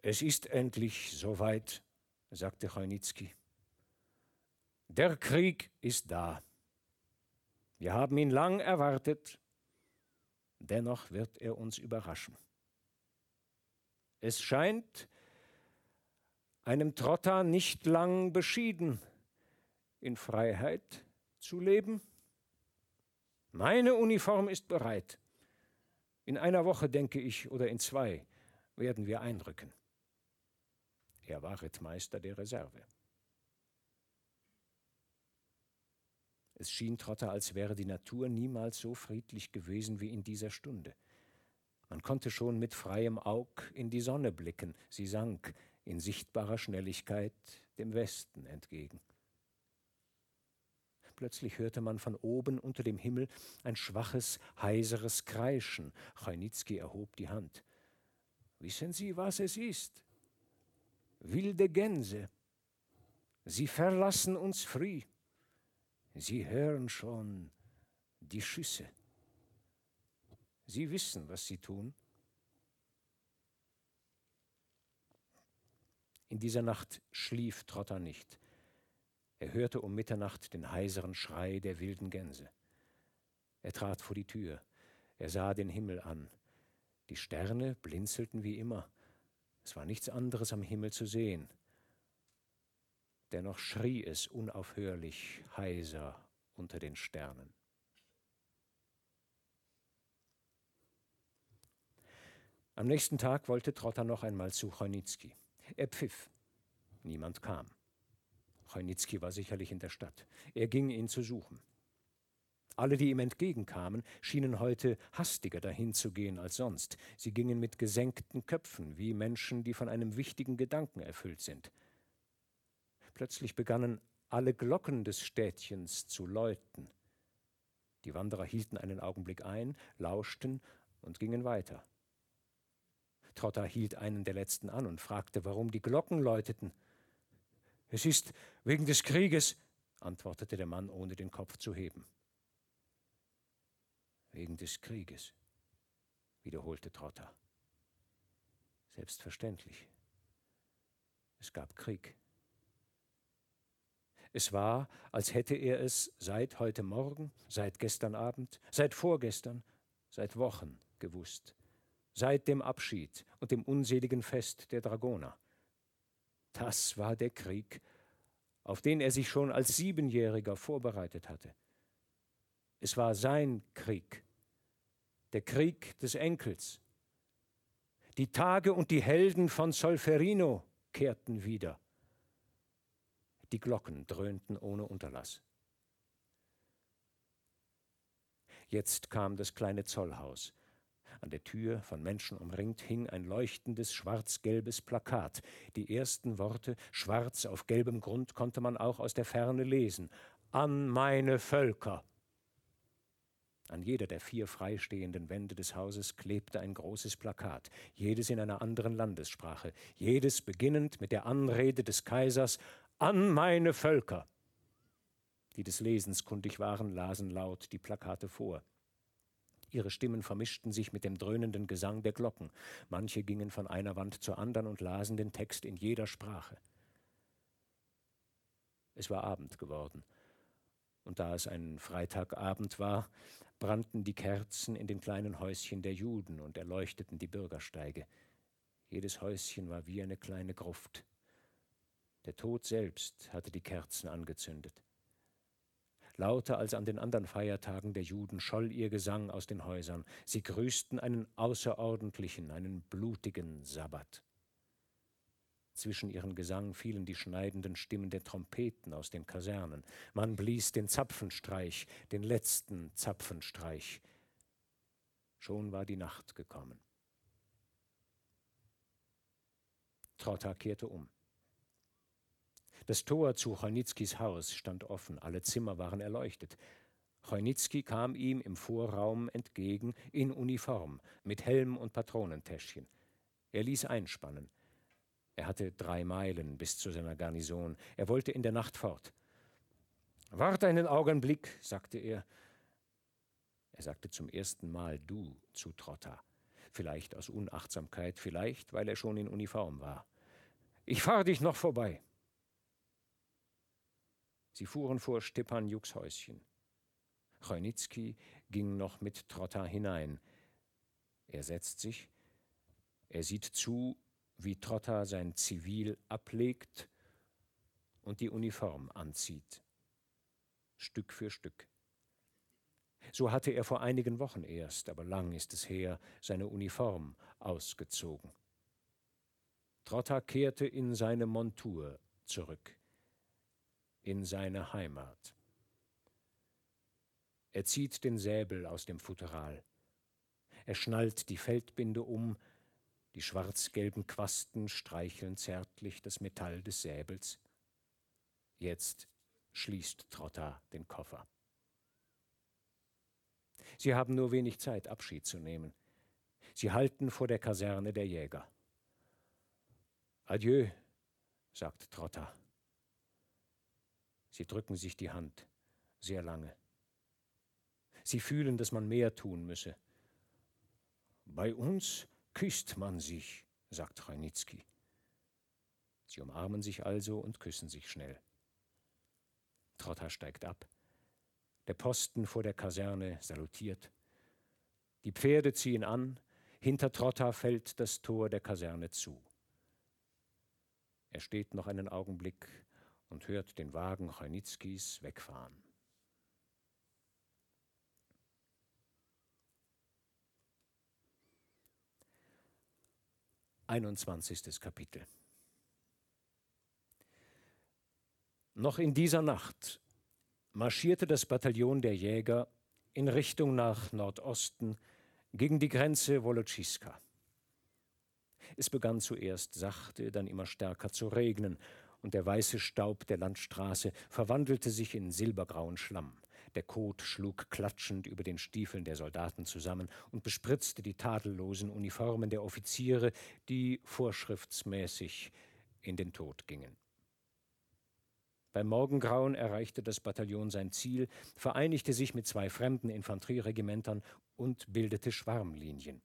Es ist endlich soweit, sagte Chojnitzki. Der Krieg ist da. Wir haben ihn lang erwartet. Dennoch wird er uns überraschen. Es scheint einem Trotter nicht lang beschieden, in Freiheit zu leben. Meine Uniform ist bereit. In einer Woche, denke ich, oder in zwei, werden wir einrücken. Er war Rittmeister der Reserve. Es schien Trotter, als wäre die Natur niemals so friedlich gewesen wie in dieser Stunde. Man konnte schon mit freiem Aug in die Sonne blicken, sie sank in sichtbarer Schnelligkeit dem Westen entgegen. Plötzlich hörte man von oben unter dem Himmel ein schwaches, heiseres Kreischen. Chojnitzki erhob die Hand. Wissen Sie, was es ist? Wilde Gänse. Sie verlassen uns früh. Sie hören schon die Schüsse. Sie wissen, was sie tun. In dieser Nacht schlief Trotter nicht. Er hörte um Mitternacht den heiseren Schrei der wilden Gänse. Er trat vor die Tür. Er sah den Himmel an. Die Sterne blinzelten wie immer. Es war nichts anderes am Himmel zu sehen. Dennoch schrie es unaufhörlich heiser unter den Sternen. Am nächsten Tag wollte Trotter noch einmal zu Chojnitzki. Er pfiff. Niemand kam. Chojnitzki war sicherlich in der Stadt. Er ging ihn zu suchen. Alle, die ihm entgegenkamen, schienen heute hastiger dahin zu gehen als sonst. Sie gingen mit gesenkten Köpfen, wie Menschen, die von einem wichtigen Gedanken erfüllt sind. Plötzlich begannen alle Glocken des Städtchens zu läuten. Die Wanderer hielten einen Augenblick ein, lauschten und gingen weiter. Trotter hielt einen der letzten an und fragte, warum die Glocken läuteten. Es ist wegen des Krieges, antwortete der Mann, ohne den Kopf zu heben. Wegen des Krieges, wiederholte Trotter. Selbstverständlich. Es gab Krieg. Es war, als hätte er es seit heute Morgen, seit gestern Abend, seit vorgestern, seit Wochen gewusst, seit dem Abschied und dem unseligen Fest der Dragoner. Das war der Krieg, auf den er sich schon als Siebenjähriger vorbereitet hatte. Es war sein Krieg, der Krieg des Enkels. Die Tage und die Helden von Solferino kehrten wieder. Die Glocken dröhnten ohne Unterlass. Jetzt kam das kleine Zollhaus. An der Tür, von Menschen umringt, hing ein leuchtendes schwarz-gelbes Plakat. Die ersten Worte, schwarz auf gelbem Grund, konnte man auch aus der Ferne lesen. An meine Völker. An jeder der vier freistehenden Wände des Hauses klebte ein großes Plakat, jedes in einer anderen Landessprache, jedes beginnend mit der Anrede des Kaisers an meine Völker. Die des Lesens kundig waren, lasen laut die Plakate vor. Ihre Stimmen vermischten sich mit dem dröhnenden Gesang der Glocken. Manche gingen von einer Wand zur anderen und lasen den Text in jeder Sprache. Es war Abend geworden, und da es ein Freitagabend war, brannten die Kerzen in den kleinen Häuschen der Juden und erleuchteten die Bürgersteige. Jedes Häuschen war wie eine kleine Gruft. Der Tod selbst hatte die Kerzen angezündet. Lauter als an den anderen Feiertagen der Juden scholl ihr Gesang aus den Häusern. Sie grüßten einen außerordentlichen, einen blutigen Sabbat. Zwischen ihren Gesang fielen die schneidenden Stimmen der Trompeten aus den Kasernen. Man blies den Zapfenstreich, den letzten Zapfenstreich. Schon war die Nacht gekommen. Trotta kehrte um. Das Tor zu Chojnitzkis Haus stand offen, alle Zimmer waren erleuchtet. Chojnitzki kam ihm im Vorraum entgegen, in Uniform, mit Helm und Patronentäschchen. Er ließ einspannen. Er hatte drei Meilen bis zu seiner Garnison. Er wollte in der Nacht fort. Wart einen Augenblick, sagte er. Er sagte zum ersten Mal du zu Trotta. Vielleicht aus Unachtsamkeit, vielleicht weil er schon in Uniform war. Ich fahre dich noch vorbei. Sie fuhren vor Stepanjuks Häuschen. Chojnitzki ging noch mit Trotta hinein. Er setzt sich, er sieht zu, wie Trotta sein Zivil ablegt und die Uniform anzieht. Stück für Stück. So hatte er vor einigen Wochen erst, aber lang ist es her, seine Uniform ausgezogen. Trotta kehrte in seine Montur zurück, in seine Heimat. Er zieht den Säbel aus dem Futteral. Er schnallt die Feldbinde um, die schwarz-gelben Quasten streicheln zärtlich das Metall des Säbels. Jetzt schließt Trotta den Koffer. Sie haben nur wenig Zeit, Abschied zu nehmen. Sie halten vor der Kaserne der Jäger. Adieu, sagt Trotta. Sie drücken sich die Hand, sehr lange. Sie fühlen, dass man mehr tun müsse. Bei uns küsst man sich, sagt Chojnitzki. Sie umarmen sich also und küssen sich schnell. Trotta steigt ab. Der Posten vor der Kaserne salutiert. Die Pferde ziehen an, hinter Trotta fällt das Tor der Kaserne zu. Er steht noch einen Augenblick und hört den Wagen Chojnitzkis wegfahren. Einundzwanzigstes Kapitel Noch in dieser Nacht marschierte das Bataillon der Jäger in Richtung nach Nordosten gegen die Grenze Wolotschiska. Es begann zuerst sachte, dann immer stärker zu regnen, und der weiße Staub der Landstraße verwandelte sich in silbergrauen Schlamm. Der Kot schlug klatschend über den Stiefeln der Soldaten zusammen und bespritzte die tadellosen Uniformen der Offiziere, die vorschriftsmäßig in den Tod gingen. Beim Morgengrauen erreichte das Bataillon sein Ziel, vereinigte sich mit zwei fremden Infanterieregimentern und bildete Schwarmlinien.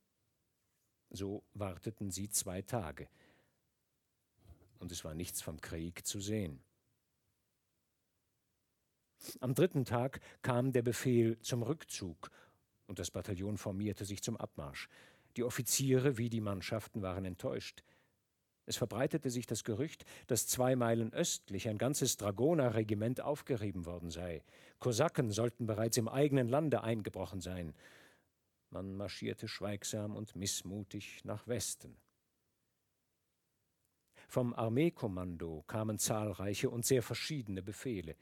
So warteten sie zwei Tage. Und es war nichts vom Krieg zu sehen. Am dritten Tag kam der Befehl zum Rückzug und das Bataillon formierte sich zum Abmarsch. Die Offiziere wie die Mannschaften waren enttäuscht. Es verbreitete sich das Gerücht, dass zwei Meilen östlich ein ganzes Dragonerregiment aufgerieben worden sei. Kosaken sollten bereits im eigenen Lande eingebrochen sein. Man marschierte schweigsam und missmutig nach Westen. Vom Armeekommando kamen zahlreiche und sehr verschiedene Befehle.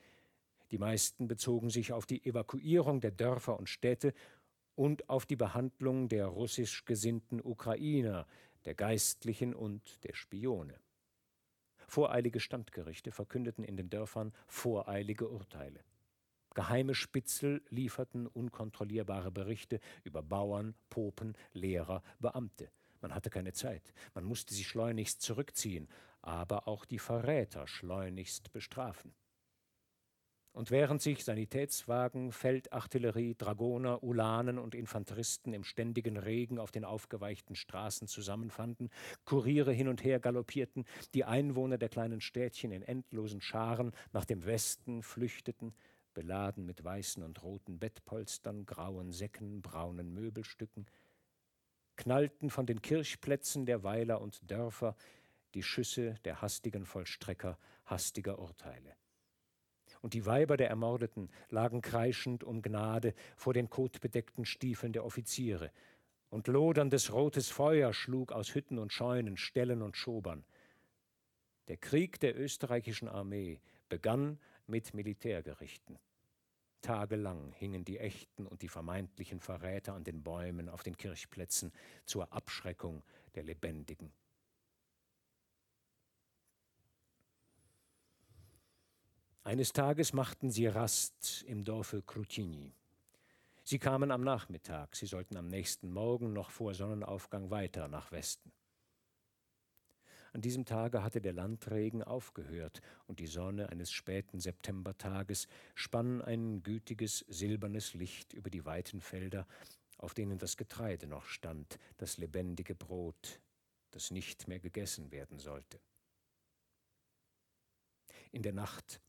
Die meisten bezogen sich auf die Evakuierung der Dörfer und Städte und auf die Behandlung der russisch gesinnten Ukrainer, der Geistlichen und der Spione. Voreilige Standgerichte verkündeten in den Dörfern voreilige Urteile. Geheime Spitzel lieferten unkontrollierbare Berichte über Bauern, Popen, Lehrer, Beamte. Man hatte keine Zeit, man musste sie schleunigst zurückziehen, aber auch die Verräter schleunigst bestrafen. Und während sich Sanitätswagen, Feldartillerie, Dragoner, Ulanen und Infanteristen im ständigen Regen auf den aufgeweichten Straßen zusammenfanden, Kuriere hin und her galoppierten, die Einwohner der kleinen Städtchen in endlosen Scharen nach dem Westen flüchteten, beladen mit weißen und roten Bettpolstern, grauen Säcken, braunen Möbelstücken, knallten von den Kirchplätzen der Weiler und Dörfer die Schüsse der hastigen Vollstrecker hastiger Urteile und die Weiber der Ermordeten lagen kreischend um Gnade vor den kotbedeckten Stiefeln der Offiziere, und loderndes rotes Feuer schlug aus Hütten und Scheunen, Ställen und Schobern. Der Krieg der österreichischen Armee begann mit Militärgerichten. Tagelang hingen die echten und die vermeintlichen Verräter an den Bäumen auf den Kirchplätzen zur Abschreckung der Lebendigen. Eines Tages machten sie Rast im Dorfe Krutini. Sie kamen am Nachmittag, sie sollten am nächsten Morgen noch vor Sonnenaufgang weiter nach Westen. An diesem Tage hatte der Landregen aufgehört und die Sonne eines späten Septembertages spann ein gütiges silbernes Licht über die weiten Felder, auf denen das Getreide noch stand, das lebendige Brot, das nicht mehr gegessen werden sollte. In der Nacht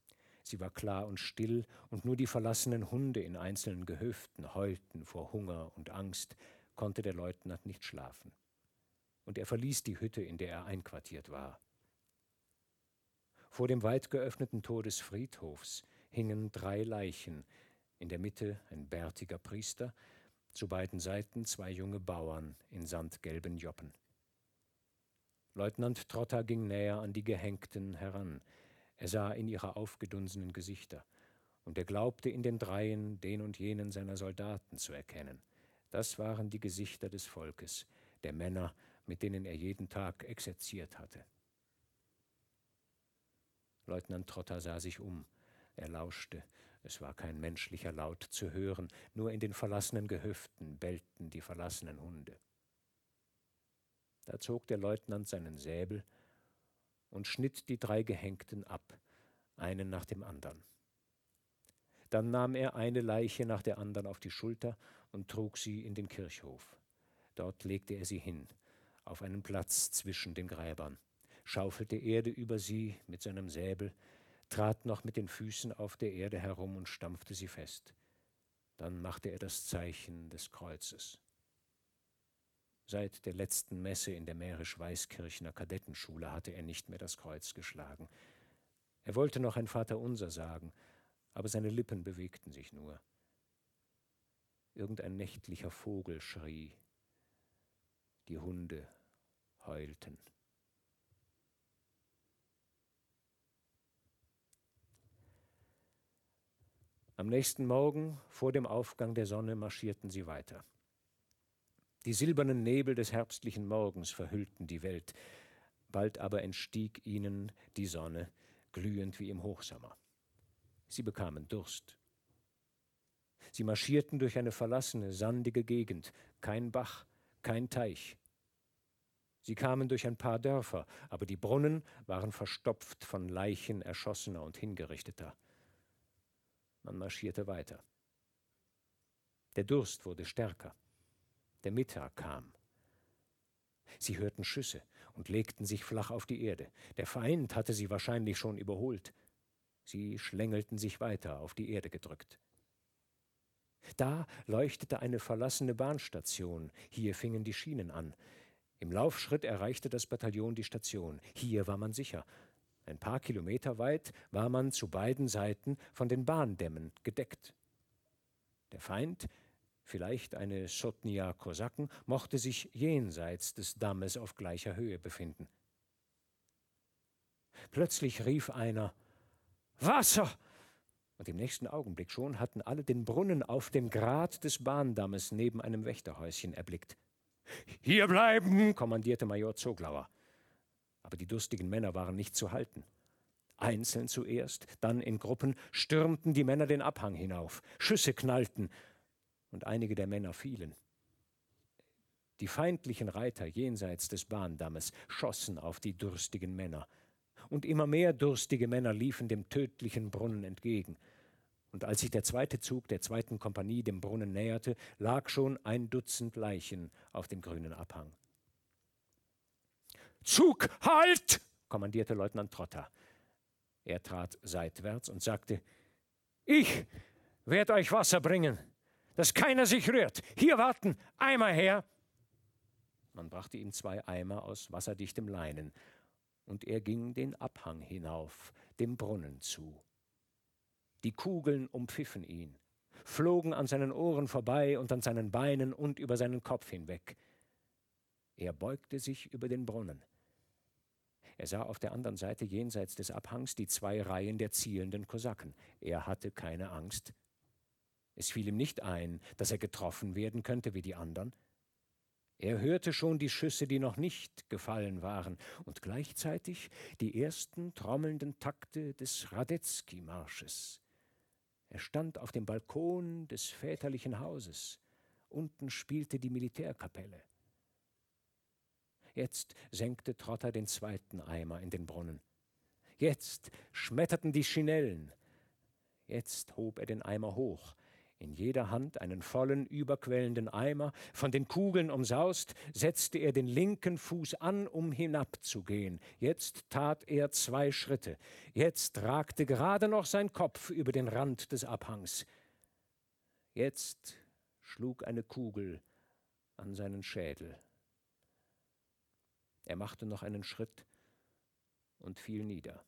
Sie war klar und still, und nur die verlassenen Hunde in einzelnen Gehöften heulten vor Hunger und Angst, konnte der Leutnant nicht schlafen. Und er verließ die Hütte, in der er einquartiert war. Vor dem weit geöffneten Tor des Friedhofs hingen drei Leichen in der Mitte ein bärtiger Priester, zu beiden Seiten zwei junge Bauern in sandgelben Joppen. Leutnant Trotter ging näher an die Gehängten heran. Er sah in ihre aufgedunsenen Gesichter, und er glaubte in den Dreien den und jenen seiner Soldaten zu erkennen. Das waren die Gesichter des Volkes, der Männer, mit denen er jeden Tag exerziert hatte. Leutnant Trotter sah sich um. Er lauschte. Es war kein menschlicher Laut zu hören, nur in den verlassenen Gehöften bellten die verlassenen Hunde. Da zog der Leutnant seinen Säbel und schnitt die drei Gehängten ab, einen nach dem anderen. Dann nahm er eine Leiche nach der anderen auf die Schulter und trug sie in den Kirchhof. Dort legte er sie hin, auf einen Platz zwischen den Gräbern, schaufelte Erde über sie mit seinem Säbel, trat noch mit den Füßen auf der Erde herum und stampfte sie fest. Dann machte er das Zeichen des Kreuzes. Seit der letzten Messe in der Mährisch-Weißkirchener Kadettenschule hatte er nicht mehr das Kreuz geschlagen. Er wollte noch ein Vaterunser sagen, aber seine Lippen bewegten sich nur. Irgendein nächtlicher Vogel schrie, die Hunde heulten. Am nächsten Morgen, vor dem Aufgang der Sonne, marschierten sie weiter. Die silbernen Nebel des herbstlichen Morgens verhüllten die Welt, bald aber entstieg ihnen die Sonne, glühend wie im Hochsommer. Sie bekamen Durst. Sie marschierten durch eine verlassene, sandige Gegend, kein Bach, kein Teich. Sie kamen durch ein paar Dörfer, aber die Brunnen waren verstopft von Leichen Erschossener und Hingerichteter. Man marschierte weiter. Der Durst wurde stärker. Der Mittag kam. Sie hörten Schüsse und legten sich flach auf die Erde. Der Feind hatte sie wahrscheinlich schon überholt. Sie schlängelten sich weiter, auf die Erde gedrückt. Da leuchtete eine verlassene Bahnstation. Hier fingen die Schienen an. Im Laufschritt erreichte das Bataillon die Station. Hier war man sicher. Ein paar Kilometer weit war man zu beiden Seiten von den Bahndämmen gedeckt. Der Feind, vielleicht eine Sotnia Kosaken, mochte sich jenseits des Dammes auf gleicher Höhe befinden. Plötzlich rief einer Wasser! Und im nächsten Augenblick schon hatten alle den Brunnen auf dem Grat des Bahndammes neben einem Wächterhäuschen erblickt. Hier bleiben, kommandierte Major Zoglauer aber die durstigen Männer waren nicht zu halten. Einzeln zuerst, dann in Gruppen stürmten die Männer den Abhang hinauf, Schüsse knallten, und einige der Männer fielen. Die feindlichen Reiter jenseits des Bahndammes schossen auf die durstigen Männer, und immer mehr durstige Männer liefen dem tödlichen Brunnen entgegen. Und als sich der zweite Zug der zweiten Kompanie dem Brunnen näherte, lag schon ein Dutzend Leichen auf dem grünen Abhang. Zug, halt! kommandierte Leutnant Trotter. Er trat seitwärts und sagte, ich werde euch Wasser bringen, dass keiner sich rührt. Hier warten, Eimer her. Man brachte ihm zwei Eimer aus wasserdichtem Leinen, und er ging den Abhang hinauf, dem Brunnen zu. Die Kugeln umpfiffen ihn, flogen an seinen Ohren vorbei und an seinen Beinen und über seinen Kopf hinweg. Er beugte sich über den Brunnen. Er sah auf der anderen Seite jenseits des Abhangs die zwei Reihen der zielenden Kosaken. Er hatte keine Angst. Es fiel ihm nicht ein, dass er getroffen werden könnte wie die anderen. Er hörte schon die Schüsse, die noch nicht gefallen waren, und gleichzeitig die ersten trommelnden Takte des Radetzky-Marsches. Er stand auf dem Balkon des väterlichen Hauses. Unten spielte die Militärkapelle. Jetzt senkte Trotter den zweiten Eimer in den Brunnen. Jetzt schmetterten die Schinellen. Jetzt hob er den Eimer hoch. In jeder Hand einen vollen, überquellenden Eimer. Von den Kugeln umsaust, setzte er den linken Fuß an, um hinabzugehen. Jetzt tat er zwei Schritte. Jetzt ragte gerade noch sein Kopf über den Rand des Abhangs. Jetzt schlug eine Kugel an seinen Schädel. Er machte noch einen Schritt und fiel nieder.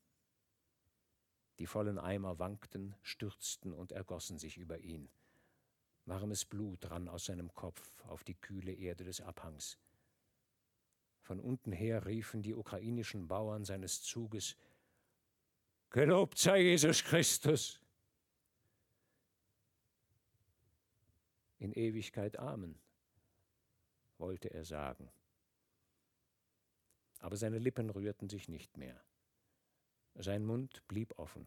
Die vollen Eimer wankten, stürzten und ergossen sich über ihn. Warmes Blut rann aus seinem Kopf auf die kühle Erde des Abhangs. Von unten her riefen die ukrainischen Bauern seines Zuges Gelobt sei Jesus Christus. In Ewigkeit Amen, wollte er sagen. Aber seine Lippen rührten sich nicht mehr. Sein Mund blieb offen.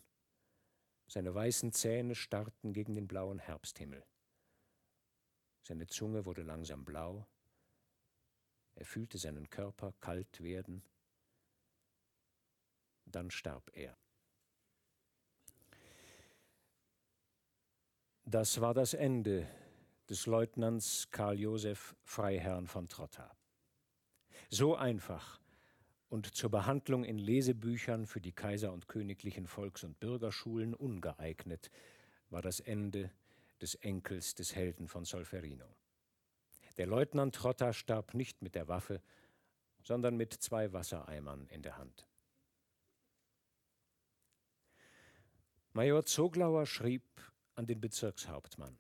Seine weißen Zähne starrten gegen den blauen Herbsthimmel. Seine Zunge wurde langsam blau. Er fühlte seinen Körper kalt werden. Dann starb er. Das war das Ende des Leutnants Karl Josef Freiherrn von Trotta. So einfach und zur Behandlung in Lesebüchern für die Kaiser- und königlichen Volks- und Bürgerschulen ungeeignet war das Ende des Enkels des Helden von Solferino. Der Leutnant Trotta starb nicht mit der Waffe, sondern mit zwei Wassereimern in der Hand. Major Zoglauer schrieb an den Bezirkshauptmann.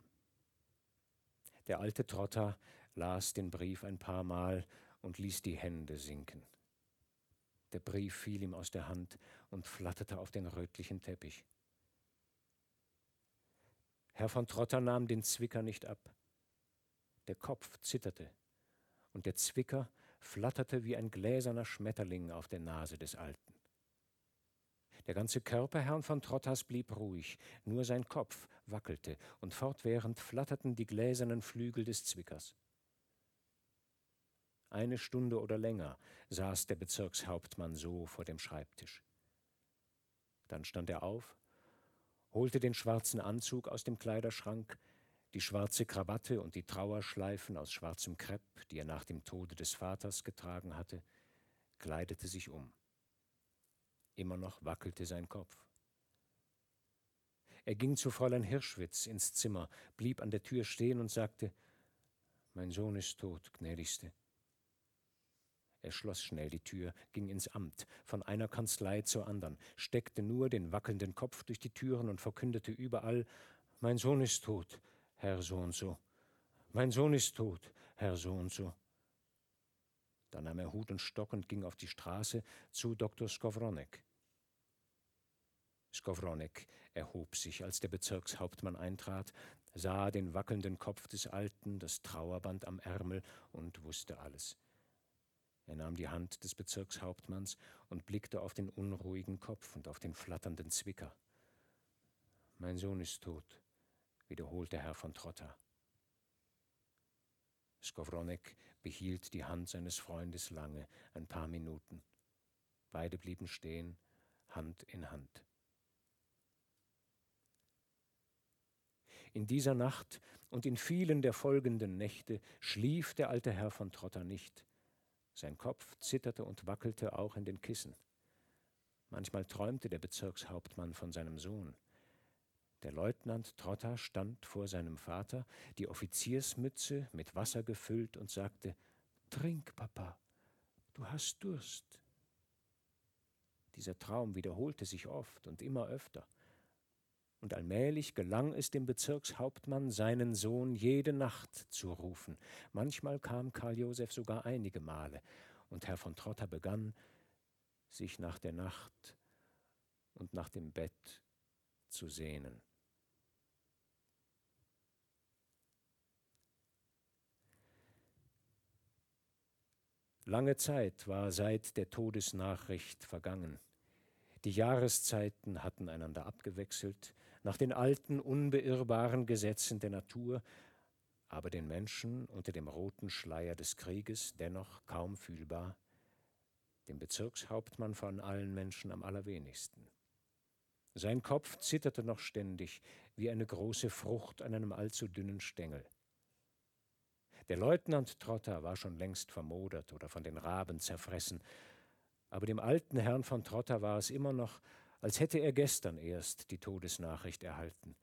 Der alte Trotter las den Brief ein paar Mal und ließ die Hände sinken. Der Brief fiel ihm aus der Hand und flatterte auf den rötlichen Teppich. Herr von Trotter nahm den Zwicker nicht ab. Der Kopf zitterte und der Zwicker flatterte wie ein gläserner Schmetterling auf der Nase des Alten. Der ganze Körper Herrn von Trotters blieb ruhig, nur sein Kopf wackelte und fortwährend flatterten die gläsernen Flügel des Zwickers. Eine Stunde oder länger saß der Bezirkshauptmann so vor dem Schreibtisch. Dann stand er auf, holte den schwarzen Anzug aus dem Kleiderschrank, die schwarze Krawatte und die Trauerschleifen aus schwarzem Krepp, die er nach dem Tode des Vaters getragen hatte, kleidete sich um. Immer noch wackelte sein Kopf. Er ging zu Fräulein Hirschwitz ins Zimmer, blieb an der Tür stehen und sagte Mein Sohn ist tot, gnädigste. Er schloss schnell die Tür, ging ins Amt, von einer Kanzlei zur anderen, steckte nur den wackelnden Kopf durch die Türen und verkündete überall Mein Sohn ist tot, Herr so und so. Mein Sohn ist tot, Herr so und so. Dann nahm er Hut und Stock und ging auf die Straße zu Dr. Skowronek. Skowronek erhob sich, als der Bezirkshauptmann eintrat, sah den wackelnden Kopf des Alten, das Trauerband am Ärmel und wusste alles. Er nahm die Hand des Bezirkshauptmanns und blickte auf den unruhigen Kopf und auf den flatternden Zwicker. Mein Sohn ist tot, wiederholte Herr von Trotta. Skowronek behielt die Hand seines Freundes lange, ein paar Minuten. Beide blieben stehen, Hand in Hand. In dieser Nacht und in vielen der folgenden Nächte schlief der alte Herr von Trotta nicht. Sein Kopf zitterte und wackelte auch in den Kissen. Manchmal träumte der Bezirkshauptmann von seinem Sohn. Der Leutnant Trotter stand vor seinem Vater, die Offiziersmütze mit Wasser gefüllt und sagte, Trink, Papa, du hast Durst. Dieser Traum wiederholte sich oft und immer öfter und allmählich gelang es dem Bezirkshauptmann, seinen Sohn jede Nacht zu rufen. Manchmal kam Karl Josef sogar einige Male, und Herr von Trotter begann, sich nach der Nacht und nach dem Bett zu sehnen. Lange Zeit war seit der Todesnachricht vergangen. Die Jahreszeiten hatten einander abgewechselt, nach den alten, unbeirrbaren Gesetzen der Natur, aber den Menschen unter dem roten Schleier des Krieges dennoch kaum fühlbar, dem Bezirkshauptmann von allen Menschen am allerwenigsten. Sein Kopf zitterte noch ständig wie eine große Frucht an einem allzu dünnen Stängel. Der Leutnant Trotter war schon längst vermodert oder von den Raben zerfressen, aber dem alten Herrn von Trotter war es immer noch, als hätte er gestern erst die Todesnachricht erhalten.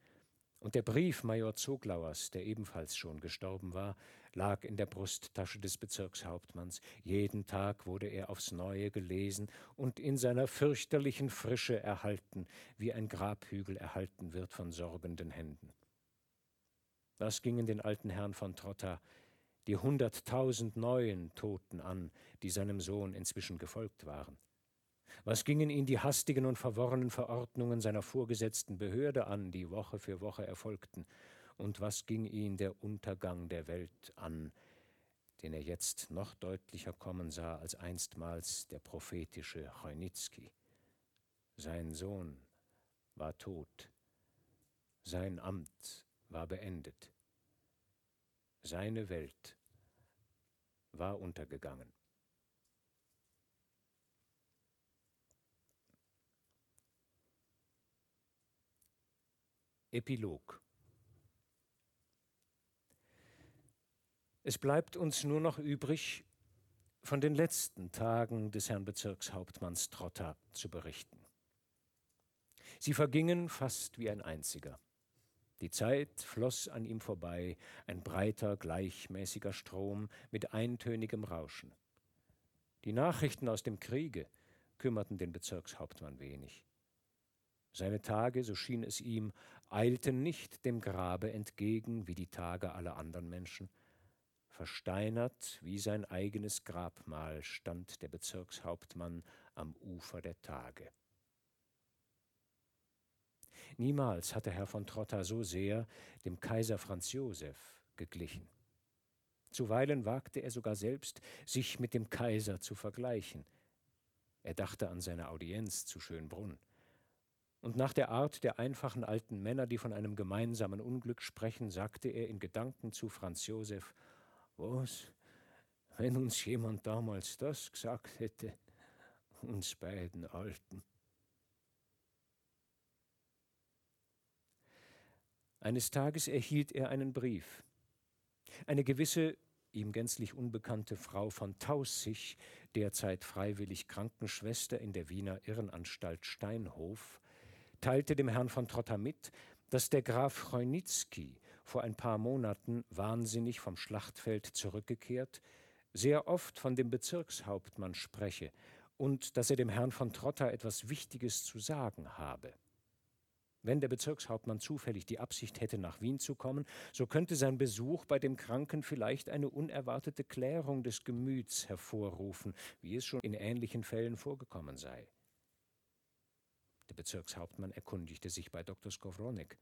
Und der Brief Major Zoglauers, der ebenfalls schon gestorben war, lag in der Brusttasche des Bezirkshauptmanns. Jeden Tag wurde er aufs Neue gelesen und in seiner fürchterlichen Frische erhalten, wie ein Grabhügel erhalten wird von sorgenden Händen. Was gingen den alten Herrn von Trotta die hunderttausend neuen Toten an, die seinem Sohn inzwischen gefolgt waren? Was gingen ihn die hastigen und verworrenen Verordnungen seiner vorgesetzten Behörde an, die Woche für Woche erfolgten? Und was ging ihn der Untergang der Welt an, den er jetzt noch deutlicher kommen sah als einstmals der prophetische Chojnitzki? Sein Sohn war tot, sein Amt war beendet, seine Welt war untergegangen. Epilog Es bleibt uns nur noch übrig, von den letzten Tagen des Herrn Bezirkshauptmanns Trotter zu berichten. Sie vergingen fast wie ein einziger. Die Zeit floss an ihm vorbei, ein breiter, gleichmäßiger Strom mit eintönigem Rauschen. Die Nachrichten aus dem Kriege kümmerten den Bezirkshauptmann wenig. Seine Tage, so schien es ihm, eilten nicht dem Grabe entgegen wie die Tage aller anderen Menschen. Versteinert wie sein eigenes Grabmal stand der Bezirkshauptmann am Ufer der Tage. Niemals hatte Herr von Trotta so sehr dem Kaiser Franz Josef geglichen. Zuweilen wagte er sogar selbst, sich mit dem Kaiser zu vergleichen. Er dachte an seine Audienz zu Schönbrunn und nach der Art der einfachen alten Männer, die von einem gemeinsamen Unglück sprechen, sagte er in Gedanken zu Franz Josef, was, wenn uns jemand damals das gesagt hätte, uns beiden Alten. Eines Tages erhielt er einen Brief. Eine gewisse, ihm gänzlich unbekannte Frau von Taussig, derzeit freiwillig Krankenschwester in der Wiener Irrenanstalt Steinhof, teilte dem Herrn von Trotta mit, dass der Graf Chojnitzki vor ein paar Monaten wahnsinnig vom Schlachtfeld zurückgekehrt, sehr oft von dem Bezirkshauptmann spreche und dass er dem Herrn von Trotta etwas Wichtiges zu sagen habe. Wenn der Bezirkshauptmann zufällig die Absicht hätte, nach Wien zu kommen, so könnte sein Besuch bei dem Kranken vielleicht eine unerwartete Klärung des Gemüts hervorrufen, wie es schon in ähnlichen Fällen vorgekommen sei. Der Bezirkshauptmann erkundigte sich bei Dr. Skowronek.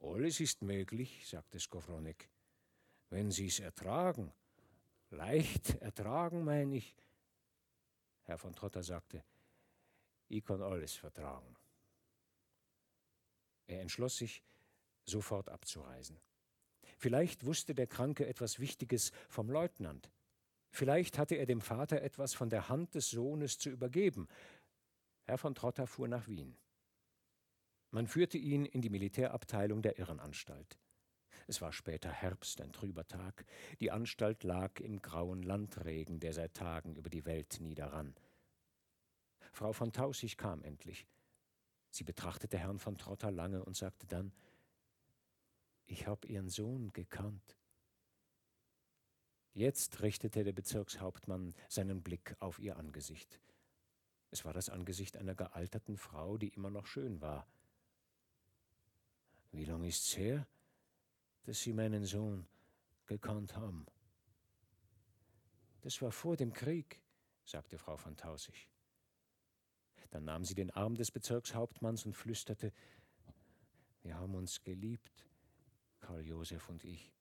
Alles ist möglich, sagte Skowronek, wenn Sie es ertragen. Leicht ertragen, meine ich. Herr von Trotter sagte, ich kann alles vertragen. Er entschloss sich, sofort abzureisen. Vielleicht wusste der Kranke etwas Wichtiges vom Leutnant. Vielleicht hatte er dem Vater etwas von der Hand des Sohnes zu übergeben, Herr von Trotter fuhr nach Wien. Man führte ihn in die Militärabteilung der Irrenanstalt. Es war später Herbst, ein trüber Tag. Die Anstalt lag im grauen Landregen, der seit Tagen über die Welt niederrann. Frau von Tausig kam endlich. Sie betrachtete Herrn von Trotter lange und sagte dann, ich habe Ihren Sohn gekannt. Jetzt richtete der Bezirkshauptmann seinen Blick auf ihr Angesicht. Es war das Angesicht einer gealterten Frau, die immer noch schön war. Wie lange ist's her, dass Sie meinen Sohn gekannt haben? Das war vor dem Krieg, sagte Frau von Tausig. Dann nahm sie den Arm des Bezirkshauptmanns und flüsterte, wir haben uns geliebt, Karl Josef und ich.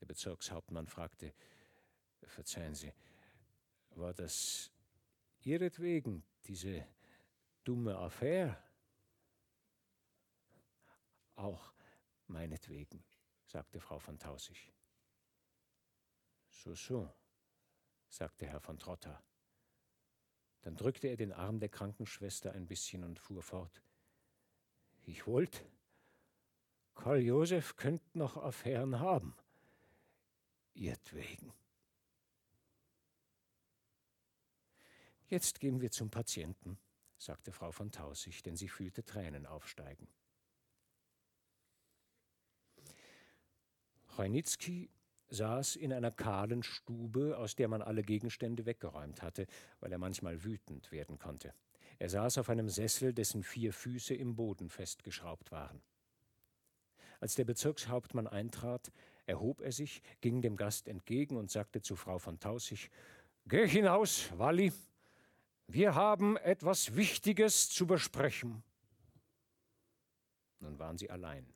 Der Bezirkshauptmann fragte, verzeihen Sie, war das ihretwegen diese dumme Affäre. Auch meinetwegen, sagte Frau von Tausig. So, so, sagte Herr von Trotter. Dann drückte er den Arm der Krankenschwester ein bisschen und fuhr fort. Ich wollte, Karl Josef könnte noch Affären haben. Ihretwegen. Jetzt gehen wir zum Patienten, sagte Frau von Tausig, denn sie fühlte Tränen aufsteigen. Reunitzky saß in einer kahlen Stube, aus der man alle Gegenstände weggeräumt hatte, weil er manchmal wütend werden konnte. Er saß auf einem Sessel, dessen vier Füße im Boden festgeschraubt waren. Als der Bezirkshauptmann eintrat, erhob er sich, ging dem Gast entgegen und sagte zu Frau von Tausig Geh hinaus, Walli, wir haben etwas Wichtiges zu besprechen. Nun waren sie allein.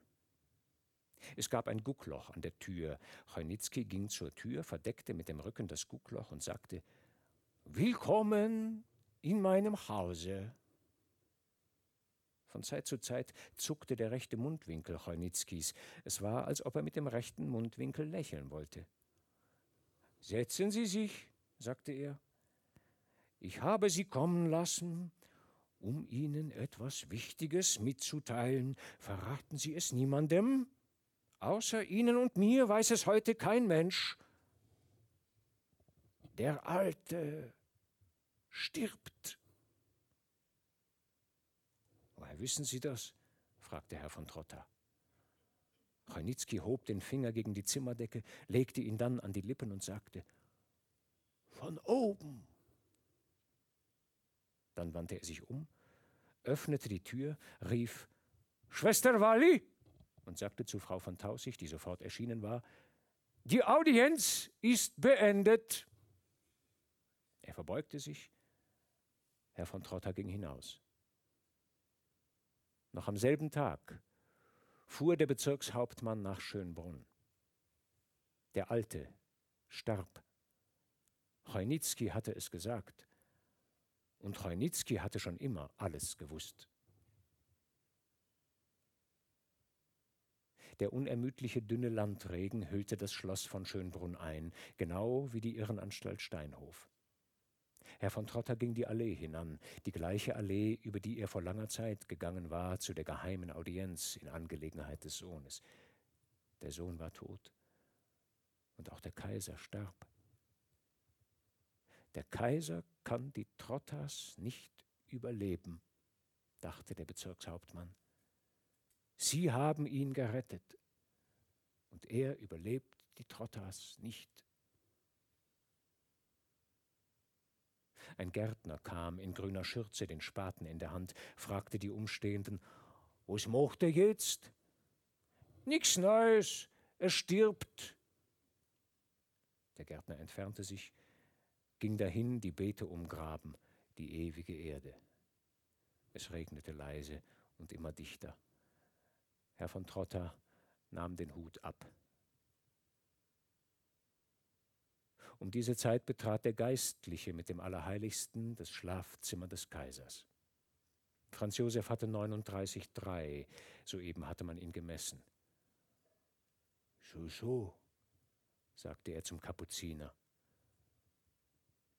Es gab ein Guckloch an der Tür. Chojnitzki ging zur Tür, verdeckte mit dem Rücken das Guckloch und sagte: Willkommen in meinem Hause. Von Zeit zu Zeit zuckte der rechte Mundwinkel Chojnitzkis. Es war, als ob er mit dem rechten Mundwinkel lächeln wollte. Setzen Sie sich, sagte er. Ich habe Sie kommen lassen, um Ihnen etwas Wichtiges mitzuteilen. Verraten Sie es niemandem? Außer Ihnen und mir weiß es heute kein Mensch. Der Alte stirbt. Woher wissen Sie das? fragte Herr von Trotta. Chojnitzki hob den Finger gegen die Zimmerdecke, legte ihn dann an die Lippen und sagte: Von oben. Dann wandte er sich um, öffnete die Tür, rief: Schwester Wally! und sagte zu Frau von Tausig, die sofort erschienen war: Die Audienz ist beendet. Er verbeugte sich. Herr von Trotta ging hinaus. Noch am selben Tag fuhr der Bezirkshauptmann nach Schönbrunn. Der Alte starb. Chojnitzki hatte es gesagt. Und Chojnitzki hatte schon immer alles gewusst. Der unermüdliche dünne Landregen hüllte das Schloss von Schönbrunn ein, genau wie die Irrenanstalt Steinhof. Herr von Trotter ging die Allee hinan, die gleiche Allee, über die er vor langer Zeit gegangen war zu der geheimen Audienz in Angelegenheit des Sohnes. Der Sohn war tot und auch der Kaiser starb. Der Kaiser kann die Trottas nicht überleben, dachte der Bezirkshauptmann. Sie haben ihn gerettet und er überlebt die Trottas nicht. Ein Gärtner kam in grüner Schürze, den Spaten in der Hand, fragte die Umstehenden: Was macht er jetzt? Nix Neues, er stirbt. Der Gärtner entfernte sich, ging dahin, die Beete umgraben, die ewige Erde. Es regnete leise und immer dichter. Herr von Trotta nahm den Hut ab. Um diese Zeit betrat der Geistliche mit dem Allerheiligsten das Schlafzimmer des Kaisers. Franz Josef hatte 39,3, soeben hatte man ihn gemessen. So, so, sagte er zum Kapuziner.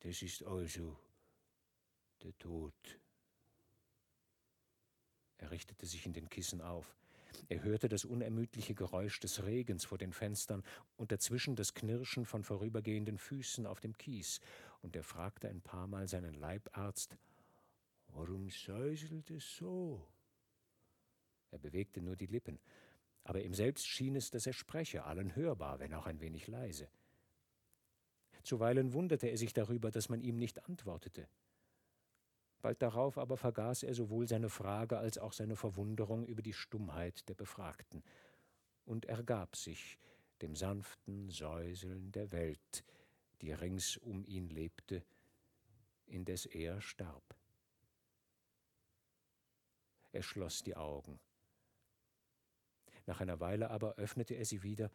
Das ist also der Tod. Er richtete sich in den Kissen auf. Er hörte das unermüdliche Geräusch des Regens vor den Fenstern und dazwischen das Knirschen von vorübergehenden Füßen auf dem Kies, und er fragte ein paar Mal seinen Leibarzt, Warum säuselt es so? Er bewegte nur die Lippen, aber ihm selbst schien es, dass er spreche, allen hörbar, wenn auch ein wenig leise. Zuweilen wunderte er sich darüber, dass man ihm nicht antwortete. Bald darauf aber vergaß er sowohl seine Frage als auch seine Verwunderung über die Stummheit der Befragten und ergab sich dem sanften Säuseln der Welt, die rings um ihn lebte, indes er starb. Er schloss die Augen. Nach einer Weile aber öffnete er sie wieder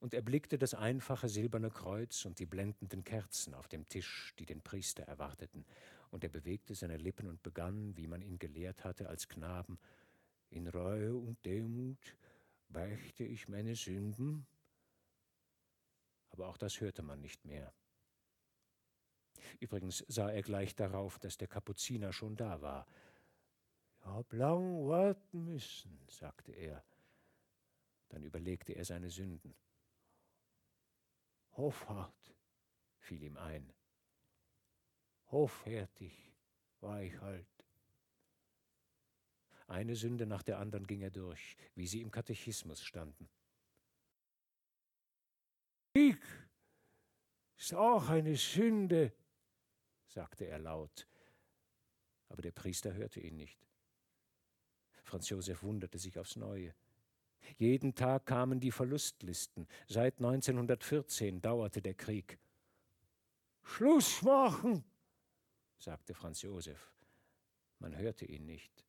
und erblickte das einfache silberne Kreuz und die blendenden Kerzen auf dem Tisch, die den Priester erwarteten, und er bewegte seine Lippen und begann, wie man ihn gelehrt hatte als Knaben, in Reue und Demut beichte ich meine Sünden. Aber auch das hörte man nicht mehr. Übrigens sah er gleich darauf, dass der Kapuziner schon da war. Ich hab lang warten müssen, sagte er. Dann überlegte er seine Sünden. Hoffart fiel ihm ein. Hoffärtig war ich halt. Eine Sünde nach der anderen ging er durch, wie sie im Katechismus standen. Krieg ist auch eine Sünde, sagte er laut, aber der Priester hörte ihn nicht. Franz Josef wunderte sich aufs Neue. Jeden Tag kamen die Verlustlisten. Seit 1914 dauerte der Krieg. Schluss machen, sagte Franz Josef. Man hörte ihn nicht.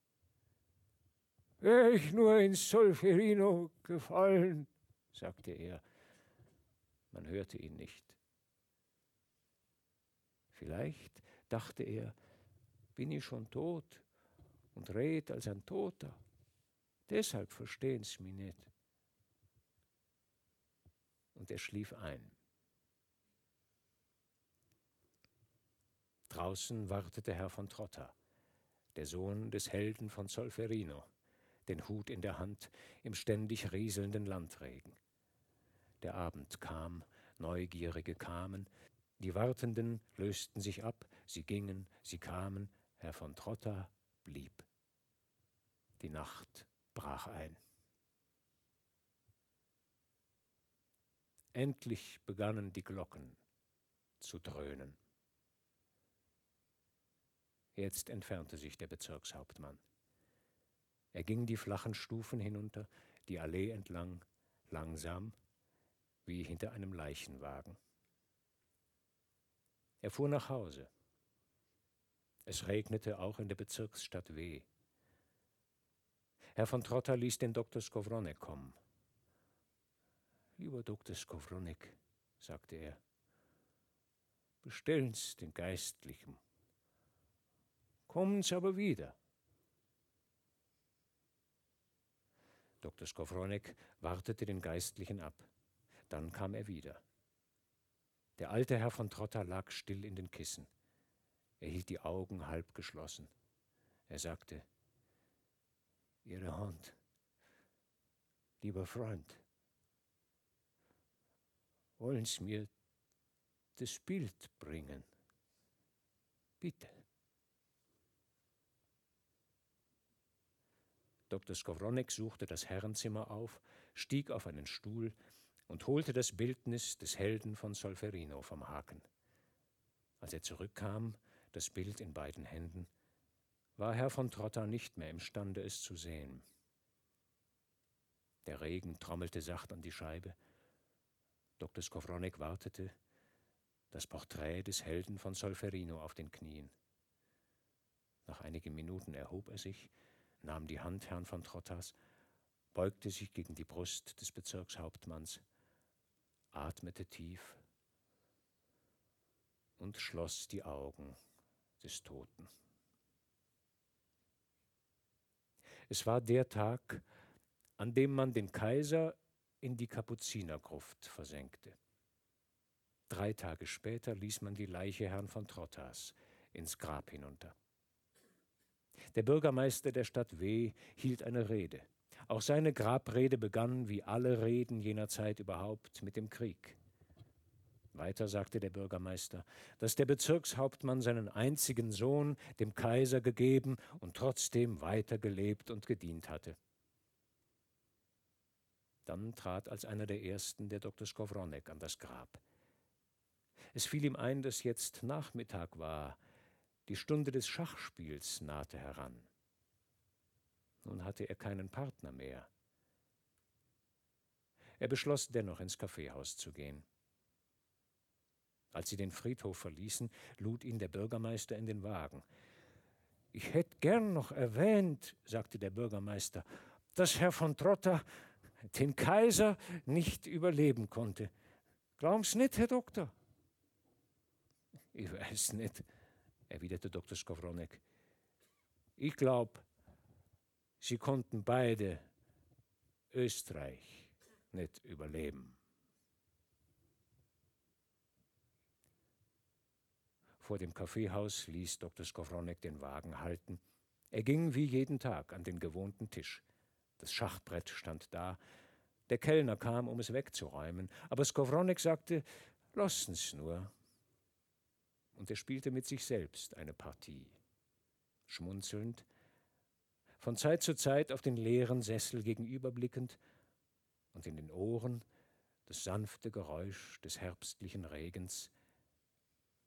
Wäre ich nur in Solferino gefallen, sagte er. Man hörte ihn nicht. Vielleicht, dachte er, bin ich schon tot und red als ein Toter. Deshalb verstehen sie mich nicht. Und er schlief ein. Draußen wartete Herr von Trotta, der Sohn des Helden von Solferino, den Hut in der Hand im ständig rieselnden Landregen. Der Abend kam, Neugierige kamen, die Wartenden lösten sich ab, sie gingen, sie kamen, Herr von Trotta blieb. Die Nacht brach ein. Endlich begannen die Glocken zu dröhnen. Jetzt entfernte sich der Bezirkshauptmann. Er ging die flachen Stufen hinunter, die Allee entlang, langsam, wie hinter einem Leichenwagen. Er fuhr nach Hause. Es regnete auch in der Bezirksstadt W. Herr von Trotta ließ den Dr. Skowronek kommen. Lieber Dr. Skowronek, sagte er, bestellen's den Geistlichen. Kommen's aber wieder. Dr. Skowronek wartete den Geistlichen ab. Dann kam er wieder. Der alte Herr von Trotta lag still in den Kissen. Er hielt die Augen halb geschlossen. Er sagte, Ihre Hand, lieber Freund, wollen Sie mir das Bild bringen? Bitte. Dr. Skowronek suchte das Herrenzimmer auf, stieg auf einen Stuhl, und holte das Bildnis des Helden von Solferino vom Haken. Als er zurückkam, das Bild in beiden Händen, war Herr von Trotta nicht mehr imstande, es zu sehen. Der Regen trommelte sacht an die Scheibe. Dr. Skowronek wartete, das Porträt des Helden von Solferino auf den Knien. Nach einigen Minuten erhob er sich, nahm die Hand Herrn von Trottas, beugte sich gegen die Brust des Bezirkshauptmanns atmete tief und schloss die Augen des Toten. Es war der Tag, an dem man den Kaiser in die Kapuzinergruft versenkte. Drei Tage später ließ man die Leiche Herrn von Trottas ins Grab hinunter. Der Bürgermeister der Stadt W. hielt eine Rede. Auch seine Grabrede begann, wie alle Reden jener Zeit überhaupt, mit dem Krieg. Weiter sagte der Bürgermeister, dass der Bezirkshauptmann seinen einzigen Sohn dem Kaiser gegeben und trotzdem weiter gelebt und gedient hatte. Dann trat als einer der ersten der Dr. Skowronek an das Grab. Es fiel ihm ein, dass jetzt Nachmittag war, die Stunde des Schachspiels nahte heran. Nun hatte er keinen Partner mehr. Er beschloss dennoch ins Kaffeehaus zu gehen. Als sie den Friedhof verließen, lud ihn der Bürgermeister in den Wagen. Ich hätte gern noch erwähnt, sagte der Bürgermeister, dass Herr von Trotta den Kaiser nicht überleben konnte. Glauben's nicht, Herr Doktor? Ich weiß nicht, erwiderte Dr. Skowronek. Ich glaube, Sie konnten beide Österreich nicht überleben. Vor dem Kaffeehaus ließ Dr. Skowronek den Wagen halten. Er ging wie jeden Tag an den gewohnten Tisch. Das Schachbrett stand da. Der Kellner kam, um es wegzuräumen, aber Skowronek sagte, lassen's nur. Und er spielte mit sich selbst eine Partie. Schmunzelnd von Zeit zu Zeit auf den leeren Sessel gegenüberblickend und in den Ohren das sanfte Geräusch des herbstlichen Regens,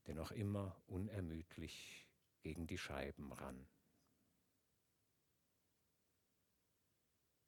der noch immer unermüdlich gegen die Scheiben rann.